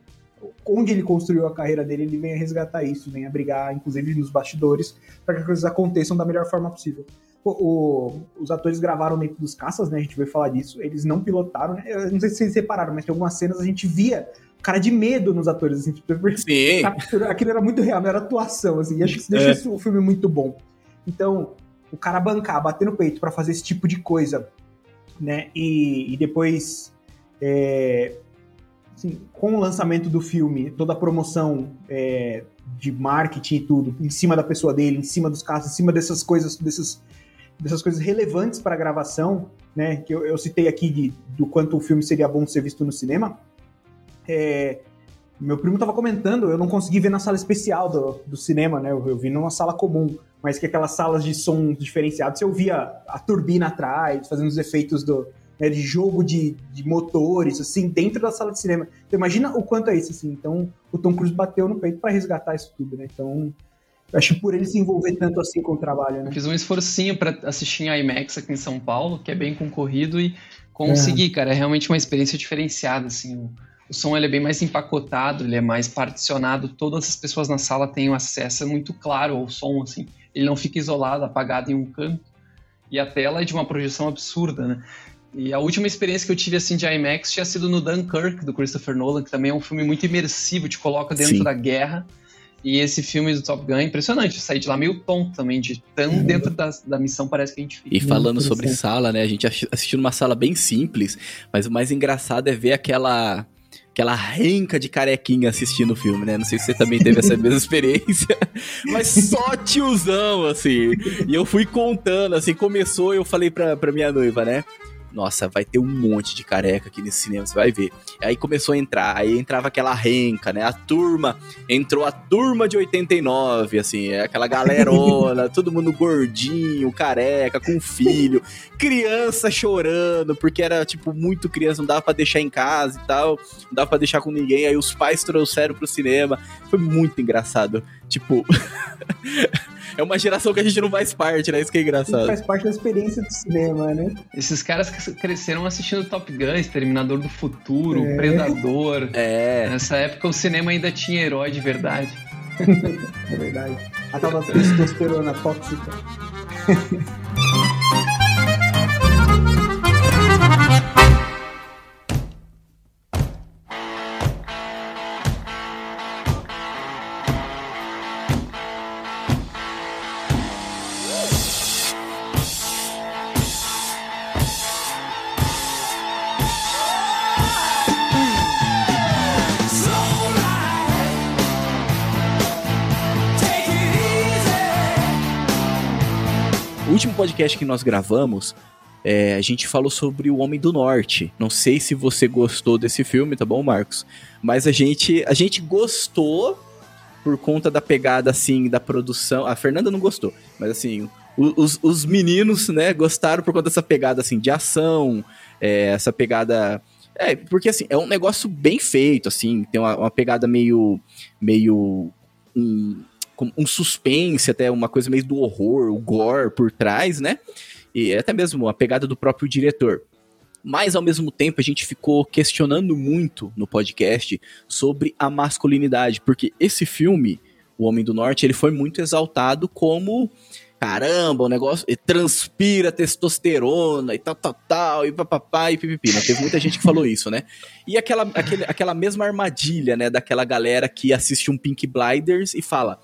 onde ele construiu a carreira dele, ele vem a resgatar isso, vem a brigar, inclusive nos bastidores, para que as coisas aconteçam da melhor forma possível. O, o, os atores gravaram dentro dos caças, né? A gente vai falar disso. Eles não pilotaram, né? Eu não sei se vocês separaram, mas tem algumas cenas a gente via cara de medo nos atores, assim, tipo, Sim. aquilo era muito real, não era atuação, assim, e acho que isso deixa é. o filme muito bom. Então, o cara bancar, bater no peito para fazer esse tipo de coisa, né? E, e depois é, assim, com o lançamento do filme, toda a promoção é, de marketing e tudo, em cima da pessoa dele, em cima dos casos, em cima dessas coisas, dessas, dessas coisas relevantes para a gravação, né, que eu, eu, citei aqui de, do quanto o filme seria bom ser visto no cinema, é, meu primo estava comentando, eu não consegui ver na sala especial do, do cinema, né, eu, eu vi numa sala comum, mas que aquelas salas de som diferenciados, você ouvia a turbina atrás, fazendo os efeitos do, né, de jogo de, de motores, assim, dentro da sala de cinema. Então imagina o quanto é isso, assim. Então o Tom Cruise bateu no peito para resgatar isso tudo, né? Então acho que por ele se envolver tanto assim com o trabalho, né? Eu fiz um esforcinho para assistir em IMAX aqui em São Paulo, que é bem concorrido e consegui, é. cara. É realmente uma experiência diferenciada, assim. O, o som ele é bem mais empacotado, ele é mais particionado. Todas as pessoas na sala têm acesso é muito claro ao som, assim. Ele não fica isolado, apagado em um canto. E a tela é de uma projeção absurda, né? E a última experiência que eu tive assim de IMAX tinha sido no Dunkirk, do Christopher Nolan, que também é um filme muito imersivo, te coloca dentro Sim. da guerra. E esse filme do Top Gun é impressionante. Eu saí de lá meio tonto também, de tão uhum. dentro da, da missão parece que a gente fica. E falando sobre sala, né? A gente assistiu numa sala bem simples, mas o mais engraçado é ver aquela aquela renca de carequinha assistindo o filme, né? Não sei se você também teve essa mesma experiência, mas só tiozão, assim. E eu fui contando, assim, começou, eu falei pra, pra minha noiva, né? Nossa, vai ter um monte de careca aqui nesse cinema, você vai ver. Aí começou a entrar, aí entrava aquela renca, né? A turma, entrou a turma de 89, assim, é aquela galerona, todo mundo gordinho, careca, com filho, criança chorando, porque era, tipo, muito criança, não dava pra deixar em casa e tal, não dava pra deixar com ninguém, aí os pais trouxeram pro cinema, foi muito engraçado Tipo. é uma geração que a gente não faz parte, né? Isso que é engraçado. Faz parte da experiência do cinema, né? Esses caras que cresceram assistindo Top Gun, Exterminador do Futuro, é. Predador. É. Nessa época o cinema ainda tinha herói de verdade. é verdade. A tal da testosterona tóxica. podcast que nós gravamos, é, a gente falou sobre o Homem do Norte. Não sei se você gostou desse filme, tá bom, Marcos? Mas a gente, a gente gostou por conta da pegada, assim, da produção. A Fernanda não gostou, mas assim, os, os meninos, né, gostaram por conta dessa pegada, assim, de ação, é, essa pegada... É, porque, assim, é um negócio bem feito, assim, tem uma, uma pegada meio... meio... Um, um suspense, até uma coisa meio do horror, o gore por trás, né? E até mesmo a pegada do próprio diretor. Mas ao mesmo tempo a gente ficou questionando muito no podcast sobre a masculinidade, porque esse filme, O Homem do Norte, ele foi muito exaltado como caramba, o negócio transpira testosterona e tal, tal, tal, e papapá e pipipi, né? Teve muita gente que falou isso, né? E aquela, aquele, aquela mesma armadilha, né, daquela galera que assiste um Pink Blinders e fala,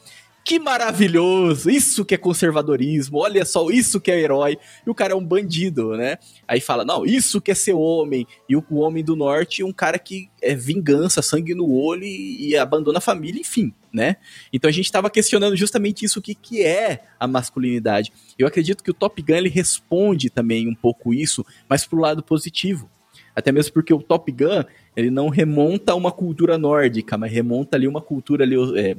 que maravilhoso, isso que é conservadorismo, olha só, isso que é herói. E o cara é um bandido, né? Aí fala, não, isso que é ser homem. E o, homem do norte, um cara que é vingança, sangue no olho e, e abandona a família, enfim, né? Então a gente estava questionando justamente isso, o que, que é a masculinidade. Eu acredito que o Top Gun ele responde também um pouco isso, mas pro lado positivo. Até mesmo porque o Top Gun, ele não remonta a uma cultura nórdica, mas remonta ali uma cultura ali, é,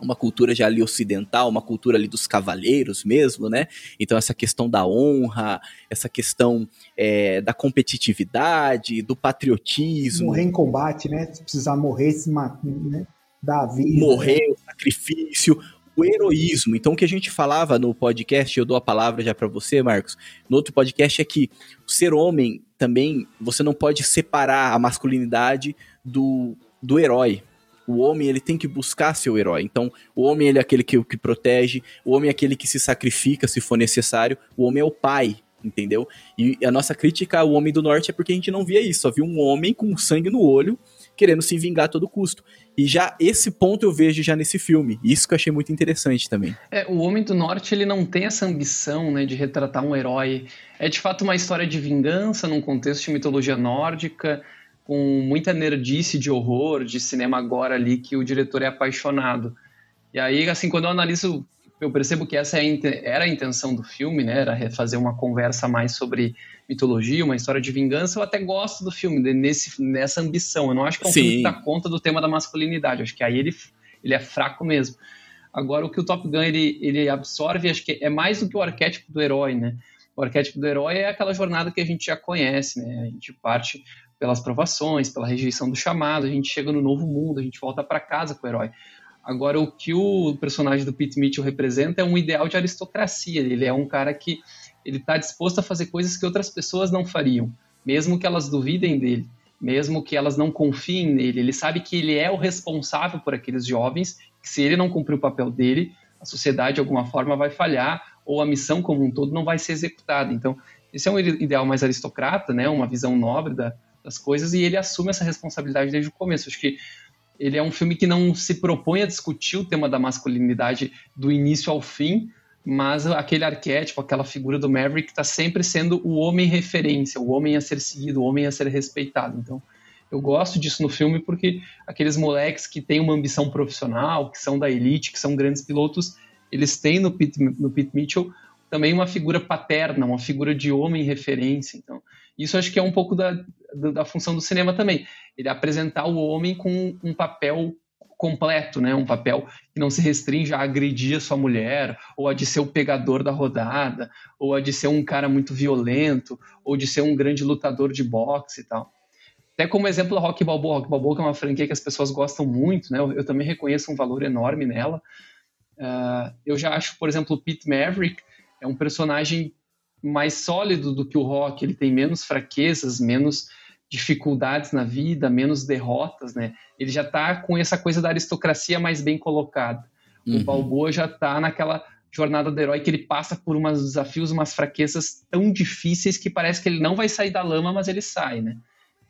uma cultura já ali ocidental, uma cultura ali dos cavaleiros mesmo, né? Então essa questão da honra, essa questão é, da competitividade, do patriotismo. Morrer em combate, né? Se precisar morrer, se matar, né? Dar vida. Morrer, o sacrifício, o heroísmo. Então o que a gente falava no podcast, eu dou a palavra já para você, Marcos, no outro podcast é que ser homem também, você não pode separar a masculinidade do, do herói, o homem ele tem que buscar seu herói. Então, o homem ele é aquele que, que protege, o homem é aquele que se sacrifica se for necessário, o homem é o pai, entendeu? E a nossa crítica ao homem do norte é porque a gente não via isso, só via um homem com sangue no olho querendo se vingar a todo custo. E já esse ponto eu vejo já nesse filme. Isso que eu achei muito interessante também. É, o Homem do Norte, ele não tem essa ambição, né, de retratar um herói. É de fato uma história de vingança num contexto de mitologia nórdica com muita nerdice de horror, de cinema agora ali, que o diretor é apaixonado. E aí, assim, quando eu analiso, eu percebo que essa é era a intenção do filme, né? Era fazer uma conversa mais sobre mitologia, uma história de vingança. Eu até gosto do filme, nesse, nessa ambição. Eu não acho que é um Sim. filme que dá conta do tema da masculinidade. Acho que aí ele, ele é fraco mesmo. Agora, o que o Top Gun ele, ele absorve, acho que é mais do que o arquétipo do herói, né? O arquétipo do herói é aquela jornada que a gente já conhece, né? A gente parte pelas provações, pela rejeição do chamado, a gente chega no novo mundo, a gente volta para casa com o herói. Agora, o que o personagem do Pete Mitchell representa é um ideal de aristocracia. Ele é um cara que ele está disposto a fazer coisas que outras pessoas não fariam, mesmo que elas duvidem dele, mesmo que elas não confiem nele. Ele sabe que ele é o responsável por aqueles jovens, que se ele não cumprir o papel dele, a sociedade de alguma forma vai falhar ou a missão como um todo não vai ser executada. Então, esse é um ideal mais aristocrata, né? Uma visão nobre da, das coisas e ele assume essa responsabilidade desde o começo. Acho que ele é um filme que não se propõe a discutir o tema da masculinidade do início ao fim, mas aquele arquétipo, aquela figura do Maverick está sempre sendo o homem referência, o homem a ser seguido, o homem a ser respeitado. Então, eu gosto disso no filme porque aqueles moleques que têm uma ambição profissional, que são da elite, que são grandes pilotos, eles têm no Pete, no Pete Mitchell também uma figura paterna, uma figura de homem referência. Então, isso acho que é um pouco da, da, da função do cinema também. Ele apresentar o homem com um papel completo, né? Um papel que não se restringe a agredir a sua mulher, ou a de ser o pegador da rodada, ou a de ser um cara muito violento, ou de ser um grande lutador de boxe e tal. Até como exemplo a Rock Balboa, Rock Balboa é uma franquia que as pessoas gostam muito, né? Eu, eu também reconheço um valor enorme nela, Uh, eu já acho, por exemplo, o Pete Maverick é um personagem mais sólido do que o Rock, ele tem menos fraquezas, menos dificuldades na vida, menos derrotas, né? Ele já tá com essa coisa da aristocracia mais bem colocada. Uhum. O Balboa já tá naquela jornada do herói que ele passa por umas desafios, umas fraquezas tão difíceis que parece que ele não vai sair da lama, mas ele sai, né?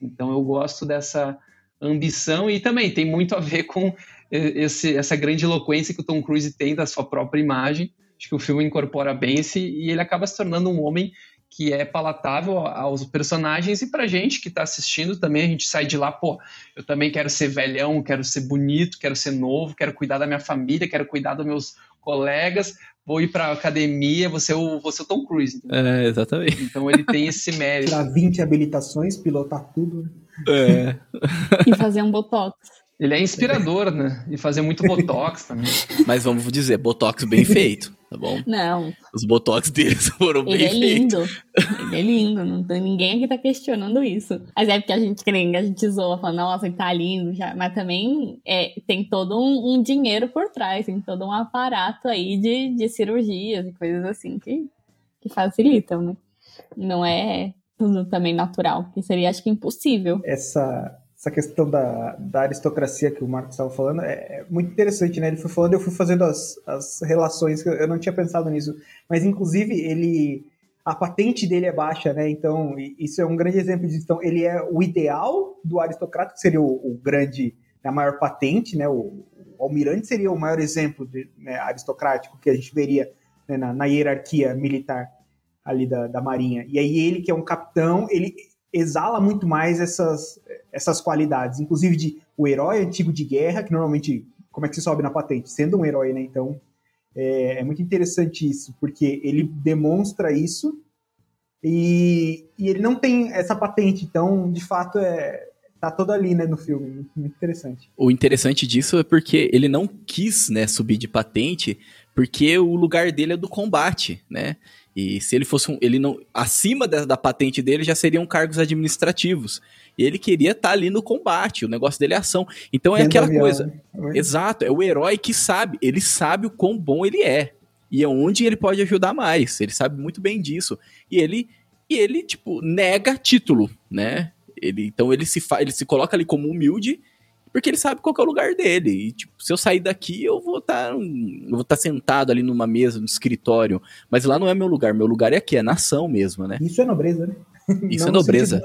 Então eu gosto dessa ambição e também tem muito a ver com esse, essa grande eloquência que o Tom Cruise tem da sua própria imagem. Acho que o filme incorpora bem esse e ele acaba se tornando um homem que é palatável aos personagens e pra gente que tá assistindo também, a gente sai de lá, pô, eu também quero ser velhão, quero ser bonito, quero ser novo, quero cuidar da minha família, quero cuidar dos meus colegas, vou ir pra academia, você é o, você o Tom Cruise. Entendeu? É, exatamente. Então ele tem esse mérito. Tirar 20 habilitações, pilotar tudo. Né? É. e fazer um botox. Ele é inspirador, né? E fazer muito botox também. Mas vamos dizer, botox bem feito, tá bom? Não. Os botox deles foram ele bem é lindo. Ele é lindo. Não tem ninguém aqui tá questionando isso. Mas é porque a gente crê, a gente zoa, fala, nossa, ele tá lindo já. Mas também é, tem todo um, um, dinheiro por trás, tem todo um aparato aí de, de cirurgias e coisas assim que, que facilitam, né? Não é tudo também natural, que seria, acho que, impossível. Essa essa questão da, da aristocracia que o Marcos estava falando é, é, muito interessante, né? Ele foi falando, eu fui fazendo as, as relações, eu não tinha pensado nisso, mas inclusive ele a patente dele é baixa, né? Então isso é um grande exemplo disso. Então ele é o ideal do aristocrata, que seria o, o grande, a maior patente, né? O, o almirante seria o maior exemplo de, né, aristocrático que a gente veria né, na, na, hierarquia militar ali da, da marinha. E aí ele que é um capitão, ele exala muito mais essas, essas qualidades, inclusive de o herói antigo de guerra, que normalmente, como é que se sobe na patente? Sendo um herói, né? Então, é, é muito interessante isso, porque ele demonstra isso e, e, ele não tem essa patente, então, de fato, é, tá todo ali, né, no filme. Muito interessante. O interessante disso é porque ele não quis, né, subir de patente, porque o lugar dele é do combate, né? E se ele fosse um, ele não acima da, da patente dele já seriam cargos administrativos. E ele queria estar tá ali no combate, o negócio dele é ação. Então é aquela avião, coisa. Né? Exato, é o herói que sabe, ele sabe o quão bom ele é e é onde ele pode ajudar mais. Ele sabe muito bem disso. E ele e ele tipo nega título, né? Ele então ele se fa, ele se coloca ali como humilde porque ele sabe qual é o lugar dele. E, tipo, se eu sair daqui, eu vou estar. Tá, eu vou estar tá sentado ali numa mesa, no escritório. Mas lá não é meu lugar. Meu lugar é aqui, é nação mesmo, né? Isso é nobreza, né? Isso é nobreza.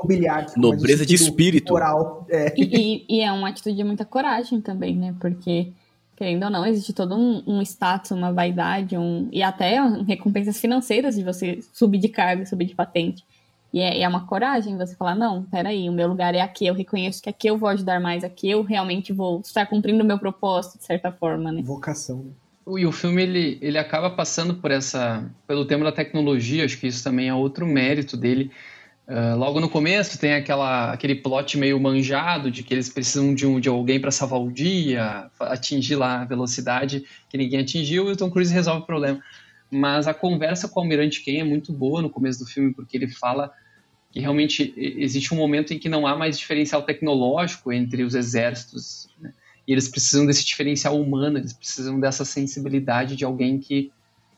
Nobreza de espírito. Moral. É. E, e, e, é uma atitude de muita coragem também, né? Porque, querendo ou não, existe todo um, um status, uma vaidade, um, e até recompensas financeiras de você subir de cargo, subir de patente. E é, é, uma coragem você falar, não, peraí, o meu lugar é aqui, eu reconheço que aqui eu vou ajudar mais, aqui eu realmente vou estar cumprindo o meu propósito, de certa forma, né? Vocação, né? E o filme, ele, ele acaba passando por essa, pelo tema da tecnologia, acho que isso também é outro mérito dele. Uh, logo no começo tem aquela, aquele plot meio manjado de que eles precisam de, um, de alguém para salvar o dia, atingir lá a velocidade que ninguém atingiu e o Tom Cruise resolve o problema. Mas a conversa com o Almirante Ken é muito boa no começo do filme, porque ele fala que realmente existe um momento em que não há mais diferencial tecnológico entre os exércitos, né? e eles precisam desse diferencial humano, eles precisam dessa sensibilidade de alguém que,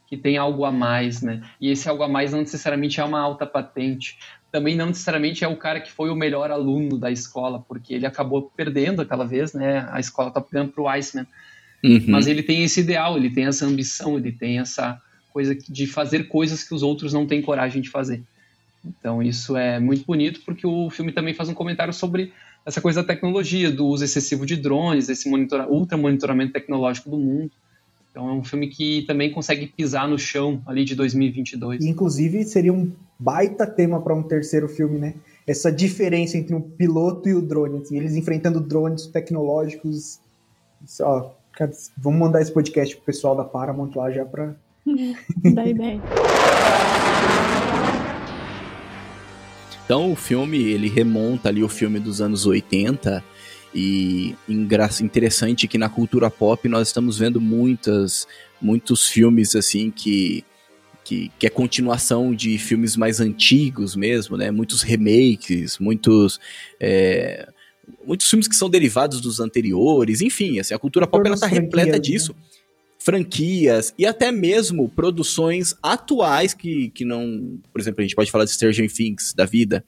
que tem algo a mais, né? E esse algo a mais não necessariamente é uma alta patente, também não necessariamente é o cara que foi o melhor aluno da escola, porque ele acabou perdendo aquela vez, né? A escola tá perdendo pro Iceman. Uhum. Mas ele tem esse ideal, ele tem essa ambição, ele tem essa coisa de fazer coisas que os outros não têm coragem de fazer. Então isso é muito bonito porque o filme também faz um comentário sobre essa coisa da tecnologia, do uso excessivo de drones, esse monitora, ultra monitoramento tecnológico do mundo. Então é um filme que também consegue pisar no chão ali de 2022. Inclusive seria um baita tema para um terceiro filme, né? Essa diferença entre um piloto e o drone, assim, eles enfrentando drones tecnológicos. Ó, vamos mandar esse podcast pro pessoal da Paramount lá já para Dá ideia. Então o filme, ele remonta ali o filme dos anos 80 e interessante que na cultura pop nós estamos vendo muitas, muitos filmes assim que, que, que é continuação de filmes mais antigos mesmo, né? Muitos remakes, muitos... É, muitos filmes que são derivados dos anteriores, enfim, assim, a cultura pop ela tá repleta disso. Né? Franquias e até mesmo produções atuais que, que não. Por exemplo, a gente pode falar de Stranger Things da vida,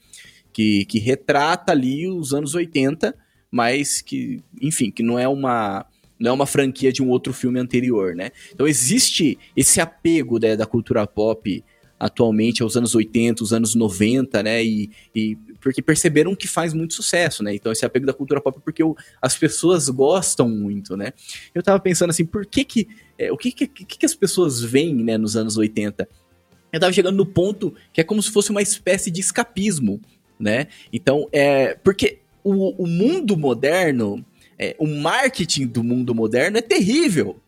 que, que retrata ali os anos 80, mas que, enfim, que não é uma. Não é uma franquia de um outro filme anterior, né? Então existe esse apego né, da cultura pop atualmente aos anos 80, os anos 90, né? E, e porque perceberam que faz muito sucesso, né? Então esse apego da cultura pop porque o, as pessoas gostam muito, né? Eu tava pensando assim, por que que é, o que que, que que as pessoas veem, né, nos anos 80? Eu tava chegando no ponto que é como se fosse uma espécie de escapismo, né? Então, é porque o, o mundo moderno, é, o marketing do mundo moderno é terrível.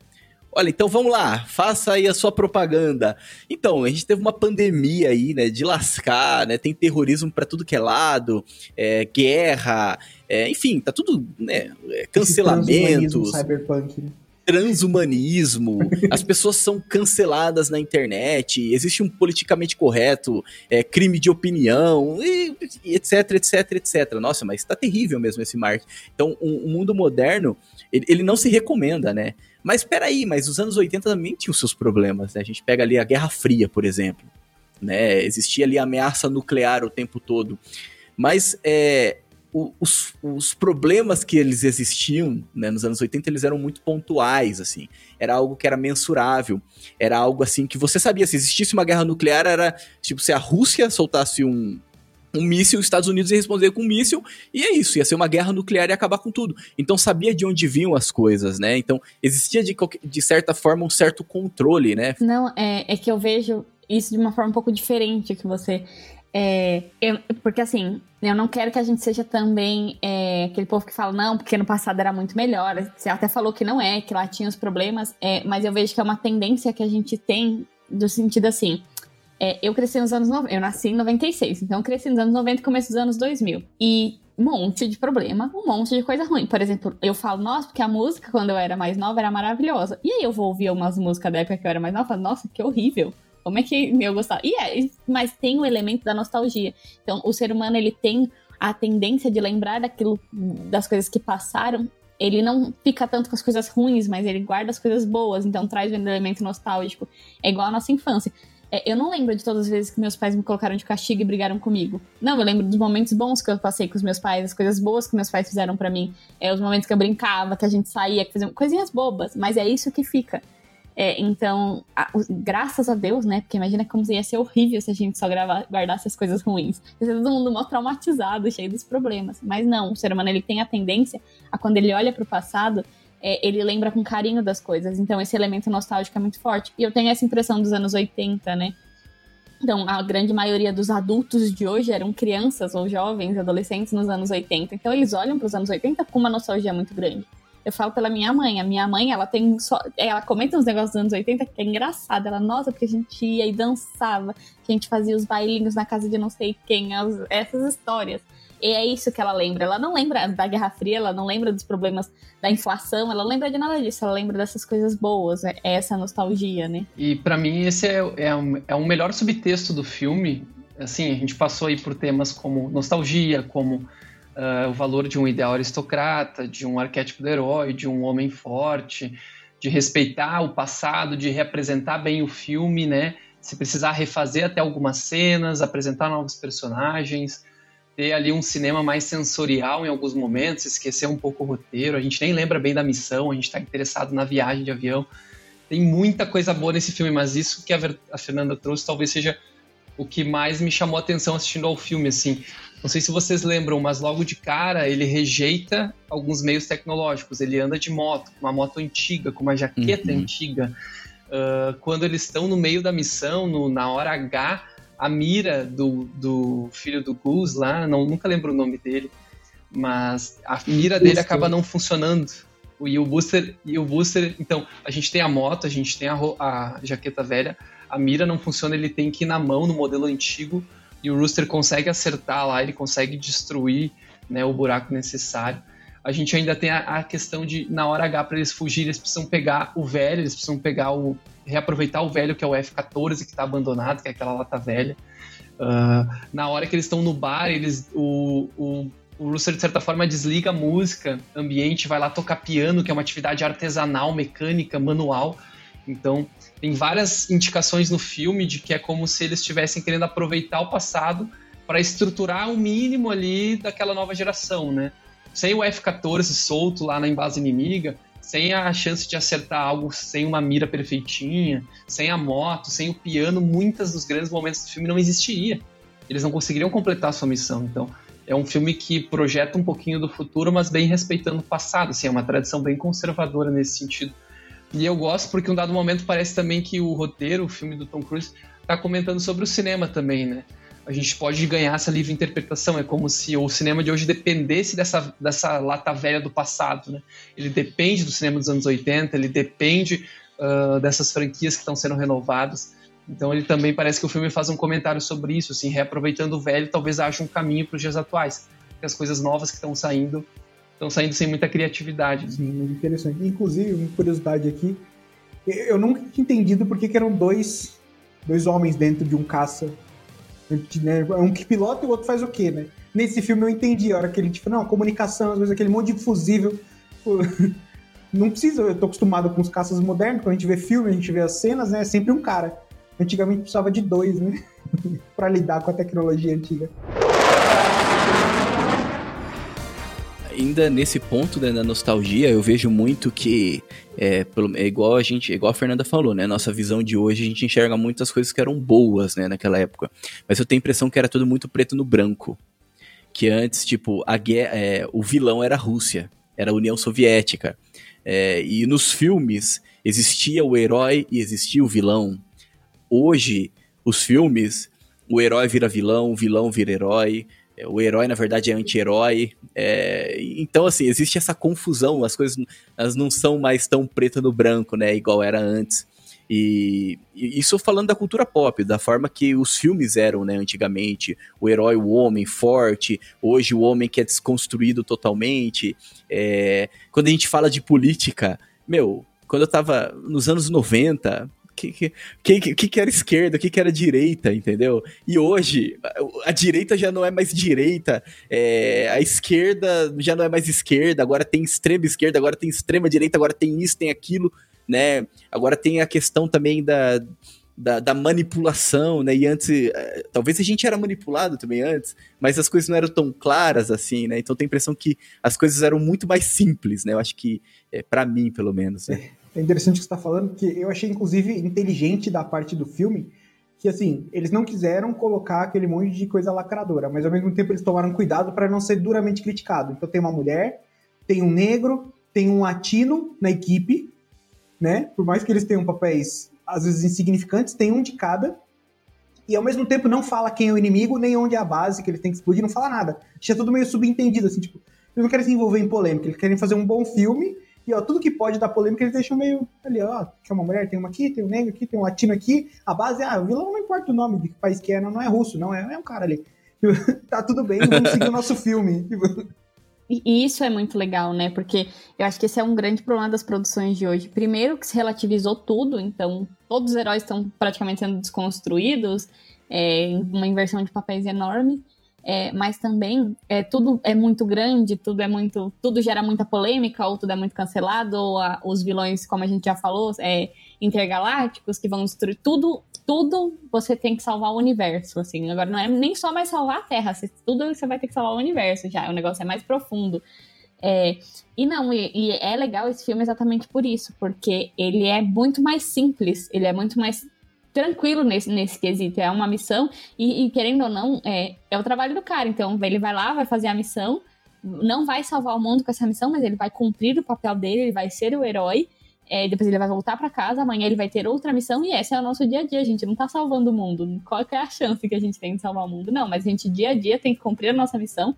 Olha, então vamos lá, faça aí a sua propaganda. Então, a gente teve uma pandemia aí, né, de lascar, né, tem terrorismo para tudo que é lado, é, guerra, é, enfim, tá tudo, né, cancelamentos. Cyberpunk, né? Transhumanismo, as pessoas são canceladas na internet, existe um politicamente correto, é, crime de opinião, e, etc, etc, etc. Nossa, mas tá terrível mesmo esse marketing. Então, o mundo moderno, ele, ele, não se recomenda, né? Mas peraí, mas os anos 80 também tinham seus problemas, né? A gente pega ali a Guerra Fria, por exemplo, né? Existia ali ameaça nuclear o tempo todo. Mas é, os, os, problemas que eles existiam né, nos anos 80, eles eram muito pontuais, assim. Era algo que era mensurável. Era algo assim que você sabia, se existisse uma guerra nuclear, era tipo se a Rússia soltasse um, um míssil, os Estados Unidos ia responder com um míssil, e é isso, ia ser uma guerra nuclear e acabar com tudo. Então sabia de onde vinham as coisas, né? Então existia de, de certa forma um certo controle, né? Não, é, é que eu vejo isso de uma forma um pouco diferente que você. É, eu, porque assim, eu não quero que a gente seja também é, aquele povo que fala, não, porque no passado era muito melhor. Você até falou que não é, que lá tinha os problemas, é, mas eu vejo que é uma tendência que a gente tem do sentido assim. É, eu cresci nos anos 90, eu nasci em 96, então cresci nos anos 90 e começo dos anos 2000. E um monte de problema, um monte de coisa ruim. Por exemplo, eu falo, nossa, porque a música quando eu era mais nova era maravilhosa. E aí eu vou ouvir umas músicas da época que eu era mais nova nossa, que horrível. Como é que eu gostava? E é, mas tem o elemento da nostalgia. Então, o ser humano, ele tem a tendência de lembrar daquilo, das coisas que passaram. Ele não fica tanto com as coisas ruins, mas ele guarda as coisas boas, então traz um elemento nostálgico. É igual a nossa infância. É, eu não lembro de todas as vezes que meus pais me colocaram de castigo e brigaram comigo. Não, eu lembro dos momentos bons que eu passei com os meus pais, as coisas boas que meus pais fizeram para mim, é, os momentos que eu brincava, que a gente saía, que fazia coisinhas bobas, mas é isso que fica. É, então, a, graças a Deus, né? Porque imagina como ia ser horrível se a gente só grava, guardasse as coisas ruins. Ia ser todo mundo mal traumatizado, cheio dos problemas. Mas não, o ser humano ele tem a tendência a quando ele olha para o passado, é, ele lembra com carinho das coisas. Então, esse elemento nostálgico é muito forte. E eu tenho essa impressão dos anos 80, né? Então, a grande maioria dos adultos de hoje eram crianças ou jovens, adolescentes nos anos 80. Então, eles olham para os anos 80 com uma nostalgia muito grande. Eu falo pela minha mãe. A minha mãe, ela tem só. Ela comenta uns negócios dos anos 80 que é engraçado. Ela, nossa, porque a gente ia e dançava, que a gente fazia os bailinhos na casa de não sei quem, as, essas histórias. E é isso que ela lembra. Ela não lembra da Guerra Fria, ela não lembra dos problemas da inflação, ela não lembra de nada disso. Ela lembra dessas coisas boas. É essa nostalgia, né? E para mim, esse é, é, um, é um melhor subtexto do filme. Assim, a gente passou aí por temas como nostalgia, como uh, o valor de um ideal aristocrata, de um arquétipo do herói, de um homem forte, de respeitar o passado, de representar bem o filme, né? Se precisar refazer até algumas cenas, apresentar novos personagens, ter ali um cinema mais sensorial em alguns momentos, esquecer um pouco o roteiro. A gente nem lembra bem da missão, a gente está interessado na viagem de avião. Tem muita coisa boa nesse filme, mas isso que a Fernanda trouxe talvez seja o que mais me chamou a atenção assistindo ao filme, assim. Não sei se vocês lembram, mas logo de cara ele rejeita alguns meios tecnológicos. Ele anda de moto, com uma moto antiga, com uma jaqueta uhum. antiga. Uh, quando eles estão no meio da missão, no, na hora H, a mira do, do filho do Gus lá, não, nunca lembro o nome dele, mas a mira dele acaba não funcionando. E o Booster, e o Booster, então, a gente tem a moto, a gente tem a, a jaqueta velha, a mira não funciona, ele tem que ir na mão no modelo antigo e o Rooster consegue acertar lá, ele consegue destruir né, o buraco necessário. A gente ainda tem a, a questão de, na hora H, para eles fugirem, eles precisam pegar o velho, eles precisam pegar o. reaproveitar o velho, que é o F-14, que está abandonado, que é aquela lata velha. Uh, na hora que eles estão no bar, eles, o, o, o Rooster, de certa forma, desliga a música ambiente, vai lá tocar piano, que é uma atividade artesanal, mecânica, manual, Então, tem várias indicações no filme de que é como se eles estivessem querendo aproveitar o passado para estruturar o mínimo ali daquela nova geração, né? Sem o F-14 solto lá na base inimiga, sem a chance de acertar algo, sem uma mira perfeitinha, sem a moto, sem o piano, muitos dos grandes momentos do filme não existiria. Eles não conseguiriam completar a sua missão. Então, é um filme que projeta um pouquinho do futuro, mas bem respeitando o passado. Assim, é uma tradição bem conservadora nesse sentido. E eu gosto porque, um dado momento, parece também que o roteiro, o filme do Tom Cruise, está comentando sobre o cinema também, né? A gente pode ganhar essa livre interpretação. É como se o cinema de hoje dependesse dessa, dessa lata velha do passado, né? Ele depende do cinema dos anos 80, ele depende uh, dessas franquias que estão sendo renovadas. Então ele também parece que o filme faz um comentário sobre isso, assim, reaproveitando o velho, talvez haja um caminho para os dias atuais. Que as coisas novas que estão saindo estão saindo sem muita criatividade. Sim, muito interessante. Inclusive, uma curiosidade aqui, eu nunca tinha entendido porque que eram dois, dois homens dentro de um caça. Né? Um que pilota e o outro faz o quê, né? Nesse filme eu entendi a hora que ele, tipo, não, comunicação, às vezes aquele monte de fusível. Não precisa, eu tô acostumado com os caças modernos, quando a gente vê filme, a gente vê as cenas, né? É sempre um cara. Antigamente precisava de dois, né? para lidar com a tecnologia antiga. Ainda nesse ponto né, da nostalgia, eu vejo muito que é, é, igual a gente, igual a Fernanda falou, né? Nossa visão de hoje, a gente enxerga muitas coisas que eram boas, né, naquela época. Mas eu tenho a impressão que era tudo muito preto no branco. Que antes, tipo, a guerra, é, o vilão era a Rússia, era a União Soviética. É, e nos filmes existia o herói e existia o vilão. Hoje, os filmes, o herói vira vilão, o vilão vira herói o herói, na verdade, é anti-herói. É, então, assim, existe essa confusão, as coisas elas não são mais tão preto no branco, né? Igual era antes. E, e, isso falando da cultura pop, da forma que os filmes eram, né, antigamente. O herói, o homem forte, hoje o homem que é desconstruído totalmente. É, quando a gente fala de política, meu, quando eu tava nos anos 90, que, que, que, era esquerda, o que, era direita, entendeu? E hoje, a, direita já não é mais direita, é, a esquerda já não é mais esquerda, agora tem extrema esquerda, agora tem extrema direita, agora tem isso, tem aquilo, né? Agora tem a questão também da, da, da, manipulação, né? E antes, é, talvez a gente era manipulado também antes, mas as coisas não eram tão claras assim, né? Então tem a impressão que as coisas eram muito mais simples, né? Eu acho que, é, para mim, pelo menos. Né? É interessante o que você está falando, porque eu achei, inclusive, inteligente da parte do filme que, assim, eles não quiseram colocar aquele monte de coisa lacradora, mas ao mesmo tempo eles tomaram cuidado para não ser duramente criticado. Então tem uma mulher, tem um negro, tem um latino na equipe, né? Por mais que eles tenham papéis, às vezes, insignificantes, tem um de cada. E ao mesmo tempo não fala quem é o inimigo, nem onde é a base que ele tem que explodir, não fala nada. Tinha tudo meio subentendido, assim, tipo, eles não querem se envolver em polêmica, eles querem fazer um bom filme e ó, tudo que pode dar polêmica eles deixam meio ali, ó, que é uma mulher, tem uma aqui, tem um negro aqui, tem um latino aqui. A base, ah, o vilão não importa o nome de que país que é, não, não é russo, não, é, é um cara ali. tá tudo bem, vamos seguir o nosso filme. E isso é muito legal, né? Porque eu acho que esse é um grande problema das produções de hoje. Primeiro que se relativizou tudo, então todos os heróis estão praticamente sendo desconstruídos, é, uma inversão de papéis enorme é, mas também é, tudo é muito grande, tudo é muito, tudo gera muita polêmica, ou tudo é muito cancelado, ou a, os vilões, como a gente já falou, é, intergalácticos que vão destruir tudo, tudo você tem que salvar o universo, assim. Agora não é nem só mais salvar a Terra, você, tudo você vai ter que salvar o universo já, o negócio é mais profundo. É, e não, e, e é legal esse filme exatamente por isso, porque ele é muito mais simples, ele é muito mais tranquilo nesse, nesse quesito. É uma missão, e, e, querendo ou não, é, é o trabalho do cara. Então, ele vai lá, vai fazer a missão, não vai salvar o mundo com essa missão, mas ele vai cumprir o papel dele, ele vai ser o herói. É, depois ele vai voltar para casa, amanhã ele vai ter outra missão, e esse é o nosso dia a dia. A gente não tá salvando o mundo. Qual é a chance que a gente tem de salvar o mundo? Não, mas a gente dia a dia tem que cumprir a nossa missão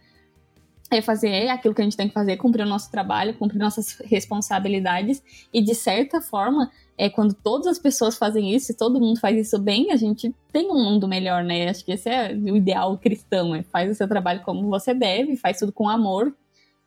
é fazer aquilo que a gente tem que fazer, cumprir o nosso trabalho, cumprir nossas responsabilidades e de certa forma é quando todas as pessoas fazem isso e todo mundo faz isso bem, a gente tem um mundo melhor, né? Acho que esse é o ideal cristão, é faz o seu trabalho como você deve, faz tudo com amor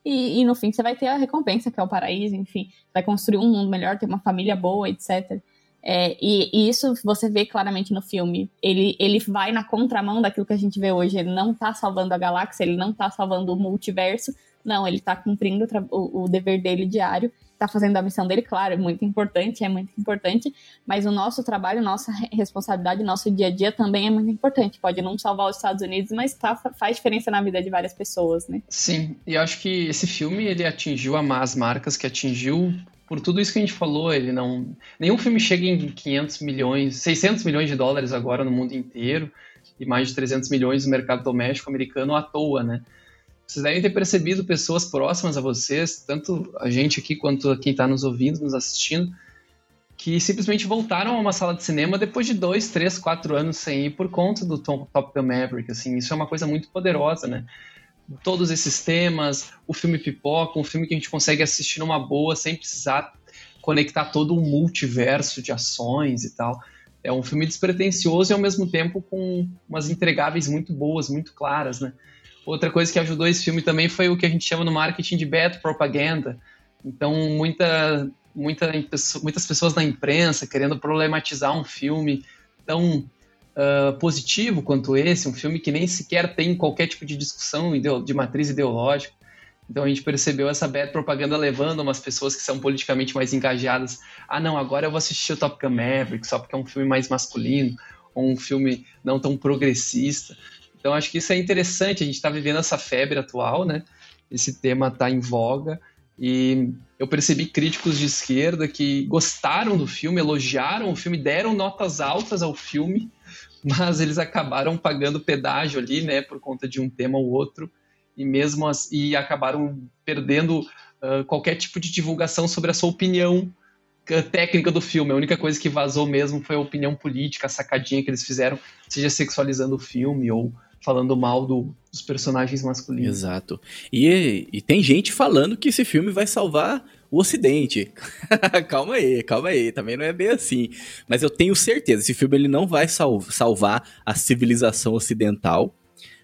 e, e no fim você vai ter a recompensa, que é o paraíso, enfim, vai construir um mundo melhor, ter uma família boa, etc. É, e, e, isso você vê claramente no filme. Ele, ele vai na contramão daquilo que a gente vê hoje. Ele não tá salvando a galáxia, ele não tá salvando o multiverso. Não, ele tá cumprindo o, o dever dele diário tá fazendo a missão dele, claro, é muito importante, é muito importante, mas o nosso trabalho, nossa responsabilidade, nosso dia a dia também é muito importante. Pode não salvar os Estados Unidos, mas tá, faz diferença na vida de várias pessoas, né? Sim, e eu acho que esse filme ele atingiu as marcas que atingiu por tudo isso que a gente falou, ele não. Nenhum filme chega em 500 milhões, 600 milhões de dólares agora no mundo inteiro e mais de 300 milhões no mercado doméstico americano à toa, né? Vocês devem ter percebido pessoas próximas a vocês, tanto a gente aqui quanto quem está nos ouvindo, nos assistindo, que simplesmente voltaram a uma sala de cinema depois de dois, três, quatro anos sem ir por conta do Top Gun Maverick. Assim, isso é uma coisa muito poderosa, né? Todos esses temas, o filme pipoca, um filme que a gente consegue assistir numa boa sem precisar conectar todo um multiverso de ações e tal. É um filme despretensioso e ao mesmo tempo com umas entregáveis muito boas, muito claras, né? Outra coisa que ajudou esse filme também foi o que a gente chama no marketing de bad propaganda. Então, muita, muita, muitas pessoas na imprensa querendo problematizar um filme tão uh, positivo quanto esse, um filme que nem sequer tem qualquer tipo de discussão de matriz ideológica. Então a gente percebeu essa bad propaganda levando umas pessoas que são politicamente mais engajadas. Ah, não, agora eu vou assistir o Top Gun Maverick só porque é um filme mais masculino, ou um filme não tão progressista. Então acho que isso é interessante, a gente está vivendo essa febre atual, né? Esse tema está em voga e eu percebi críticos de esquerda que gostaram do filme, elogiaram o filme, deram notas altas ao filme, mas eles acabaram pagando pedágio ali, né, por conta de um tema ou outro e mesmo e acabaram perdendo uh, qualquer tipo de divulgação sobre a sua opinião técnica do filme. A única coisa que vazou mesmo foi a opinião política, a sacadinha que eles fizeram, seja sexualizando o filme ou falando mal do, dos personagens masculinos. Exato. E, e tem gente falando que esse filme vai salvar o Ocidente. calma aí, calma aí, também não é bem assim. Mas eu tenho certeza, esse filme ele não vai sal salvar a civilização ocidental,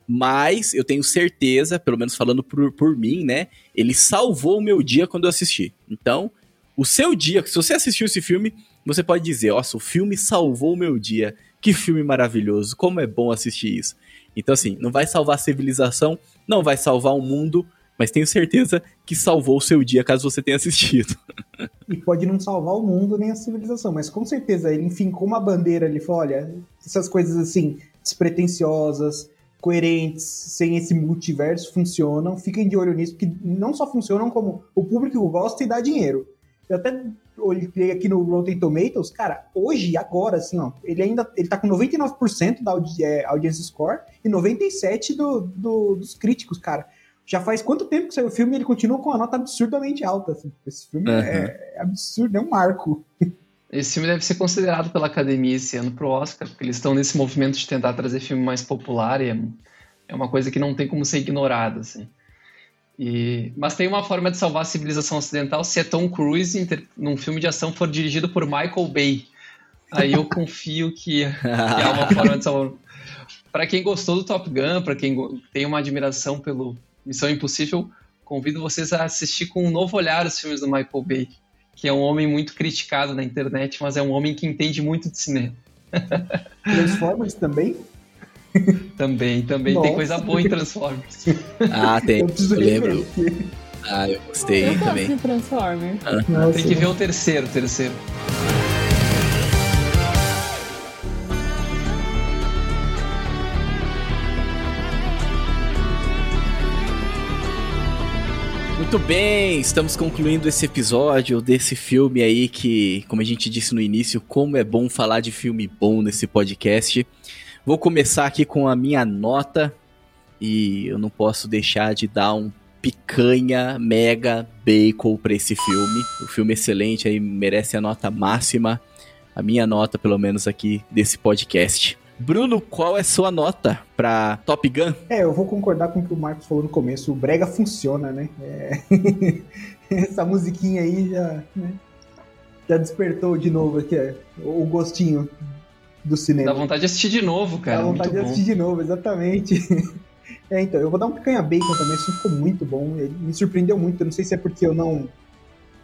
mas eu tenho certeza, pelo menos falando por, por mim, né? Ele salvou o meu dia quando eu assisti. Então, o seu dia, se você assistiu esse filme, você pode dizer: Nossa, o filme salvou o meu dia. Que filme maravilhoso, como é bom assistir isso. Então, assim, não vai salvar a civilização, não vai salvar o mundo, mas tenho certeza que salvou o seu dia caso você tenha assistido. E pode não salvar o mundo nem a civilização, mas com certeza ele fincou uma bandeira ali, falou, olha, essas coisas assim, despretensiosas, coerentes, sem esse multiverso funcionam, fiquem de olho nisso, porque não só funcionam como o público gosta e dá dinheiro. Eu até olhei aqui no Rotten Tomatoes, cara, hoje, agora, assim, ó, ele ainda ele tá com 99% da audi é, audience score e 97% do, do, dos críticos, cara. Já faz quanto tempo que saiu o filme e ele continua com uma nota absurdamente alta, assim. Esse filme uhum. é, é absurdo, é um marco. Esse filme deve ser considerado pela academia esse ano pro Oscar, porque eles estão nesse movimento de tentar trazer filme mais popular e é, é uma coisa que não tem como ser ignorada, assim. E, mas tem uma forma de salvar a civilização ocidental se é Tom Cruise inter, num filme de ação for dirigido por Michael Bay. Aí eu confio que, que há uma forma de salvar. Para quem gostou do Top Gun, para quem tem uma admiração pelo Missão Impossível, convido vocês a assistir com um novo olhar os filmes do Michael Bay, que é um homem muito criticado na internet, mas é um homem que entende muito de cinema. Transformers também? também, também Nossa. tem coisa boa em Transformers. Ah, tem. Eu, eu lembro. Ah, eu gostei eu também. De Transformers. Ah. Tem que ver o terceiro, o terceiro. Muito bem, estamos concluindo esse episódio desse filme aí que, como a gente disse no início, como é bom falar de filme bom nesse podcast. Vou começar aqui com a minha nota e eu não posso deixar de dar um picanha mega bacon para esse filme. O filme é excelente aí merece a nota máxima, a minha nota pelo menos aqui desse podcast. Bruno, qual é sua nota para Top Gun? É, eu vou concordar com o que o Marcos falou no começo. O brega funciona, né? É... Essa musiquinha aí já, né? já despertou de novo aqui, o gostinho do cinema. Dá vontade de assistir de novo, cara. Dá vontade de assistir de novo, exatamente. é, então, eu vou dar um picanha bacon também, isso ficou muito bom. Ele me surpreendeu muito. Eu não sei se é porque eu não.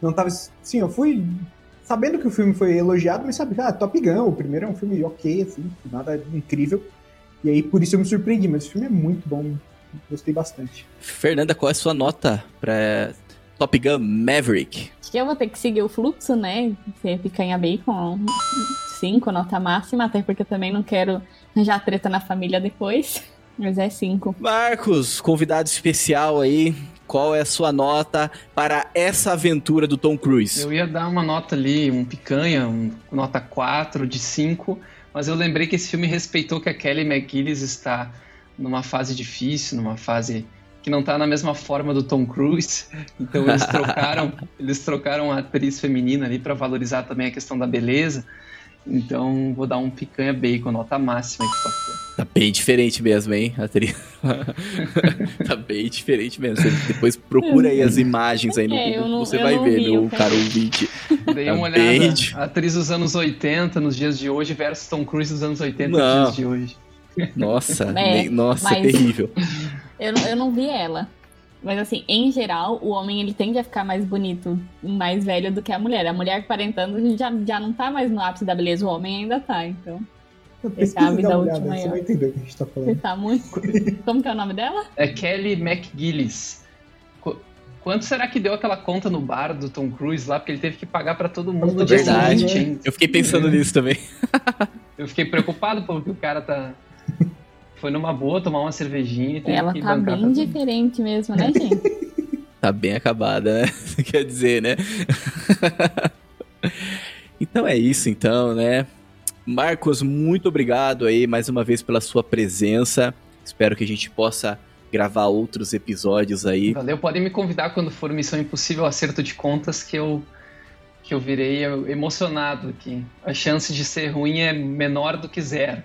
Não tava. Sim, eu fui sabendo que o filme foi elogiado, mas sabe, ah, Top Gun, o primeiro é um filme ok, assim, nada incrível. E aí por isso eu me surpreendi, mas o filme é muito bom. Gostei bastante. Fernanda, qual é a sua nota para Top Gun Maverick. Acho que eu vou ter que seguir o fluxo, né? Ser picanha bacon 5, nota máxima, até porque eu também não quero já treta na família depois. Mas é 5. Marcos, convidado especial aí. Qual é a sua nota para essa aventura do Tom Cruise? Eu ia dar uma nota ali, um picanha, um nota 4 de 5, mas eu lembrei que esse filme respeitou que a Kelly McGillis está numa fase difícil, numa fase que não está na mesma forma do Tom Cruise. Então eles trocaram, eles trocaram a atriz feminina ali para valorizar também a questão da beleza. Então vou dar um picanha bacon, nota máxima aqui pra Tá bem diferente mesmo, hein, atriz? tá bem diferente mesmo. Você depois procura aí as imagens aí no é, Google, não, você vai ver, vi, meu caro ouvinte. Dei tá uma olhada, bem... atriz dos anos 80 nos dias de hoje versus Tom Cruise dos anos 80 não. nos dias de hoje. Nossa, é, nossa, terrível. Eu, eu não vi ela. Mas assim, em geral, o homem ele tende a ficar mais bonito, mais velho do que a mulher. A mulher com 40 anos já, já não tá mais no ápice da beleza, o homem ainda tá, então. Essa é a vida última aí. Você vai entender o que a gente tá falando. Você tá muito. Como que é o nome dela? É Kelly McGillis. Quanto será que deu aquela conta no bar do Tom Cruise lá? Porque ele teve que pagar para todo mundo. Verdade. Seguinte, Eu fiquei pensando nisso também. Eu fiquei preocupado porque o cara tá foi numa boa tomar uma cervejinha e Ela tá bem diferente mesmo, né, gente? tá bem acabada, né? Quer dizer, né? então é isso, então, né? Marcos, muito obrigado aí mais uma vez pela sua presença. Espero que a gente possa gravar outros episódios aí. Valeu, podem me convidar quando for Missão Impossível Acerto de Contas, que eu que eu virei emocionado aqui. A chance de ser ruim é menor do que zero.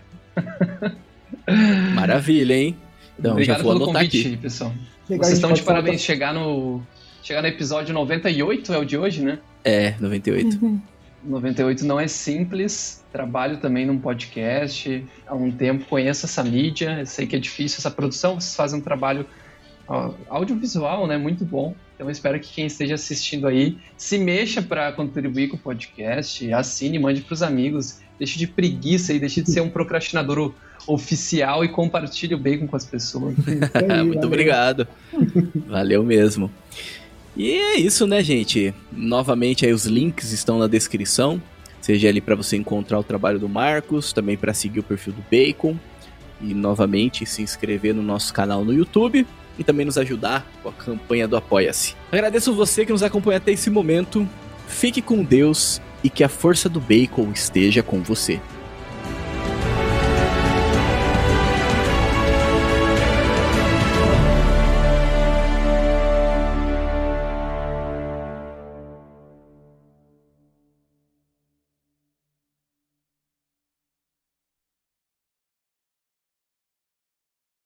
Maravilha, hein? Então, Obrigado já vou pelo convite, aqui. pessoal. Legal, Vocês estão de parabéns. Chegar no, chegar no episódio 98 é o de hoje, né? É, 98. Uhum. 98 não é simples. Trabalho também num podcast há um tempo, conheço essa mídia, eu sei que é difícil essa produção, vocês fazem um trabalho audiovisual, né? Muito bom. Então espero que quem esteja assistindo aí se mexa para contribuir com o podcast, assine, mande para os amigos, deixe de preguiça e deixe de ser um procrastinador oficial e compartilhe o bacon com as pessoas. Aí, Muito obrigado. Valeu mesmo. E é isso, né, gente? Novamente aí os links estão na descrição, seja ali para você encontrar o trabalho do Marcos, também para seguir o perfil do Bacon e novamente se inscrever no nosso canal no YouTube e também nos ajudar com a campanha do Apoia-se. Agradeço você que nos acompanha até esse momento. Fique com Deus e que a força do Bacon esteja com você.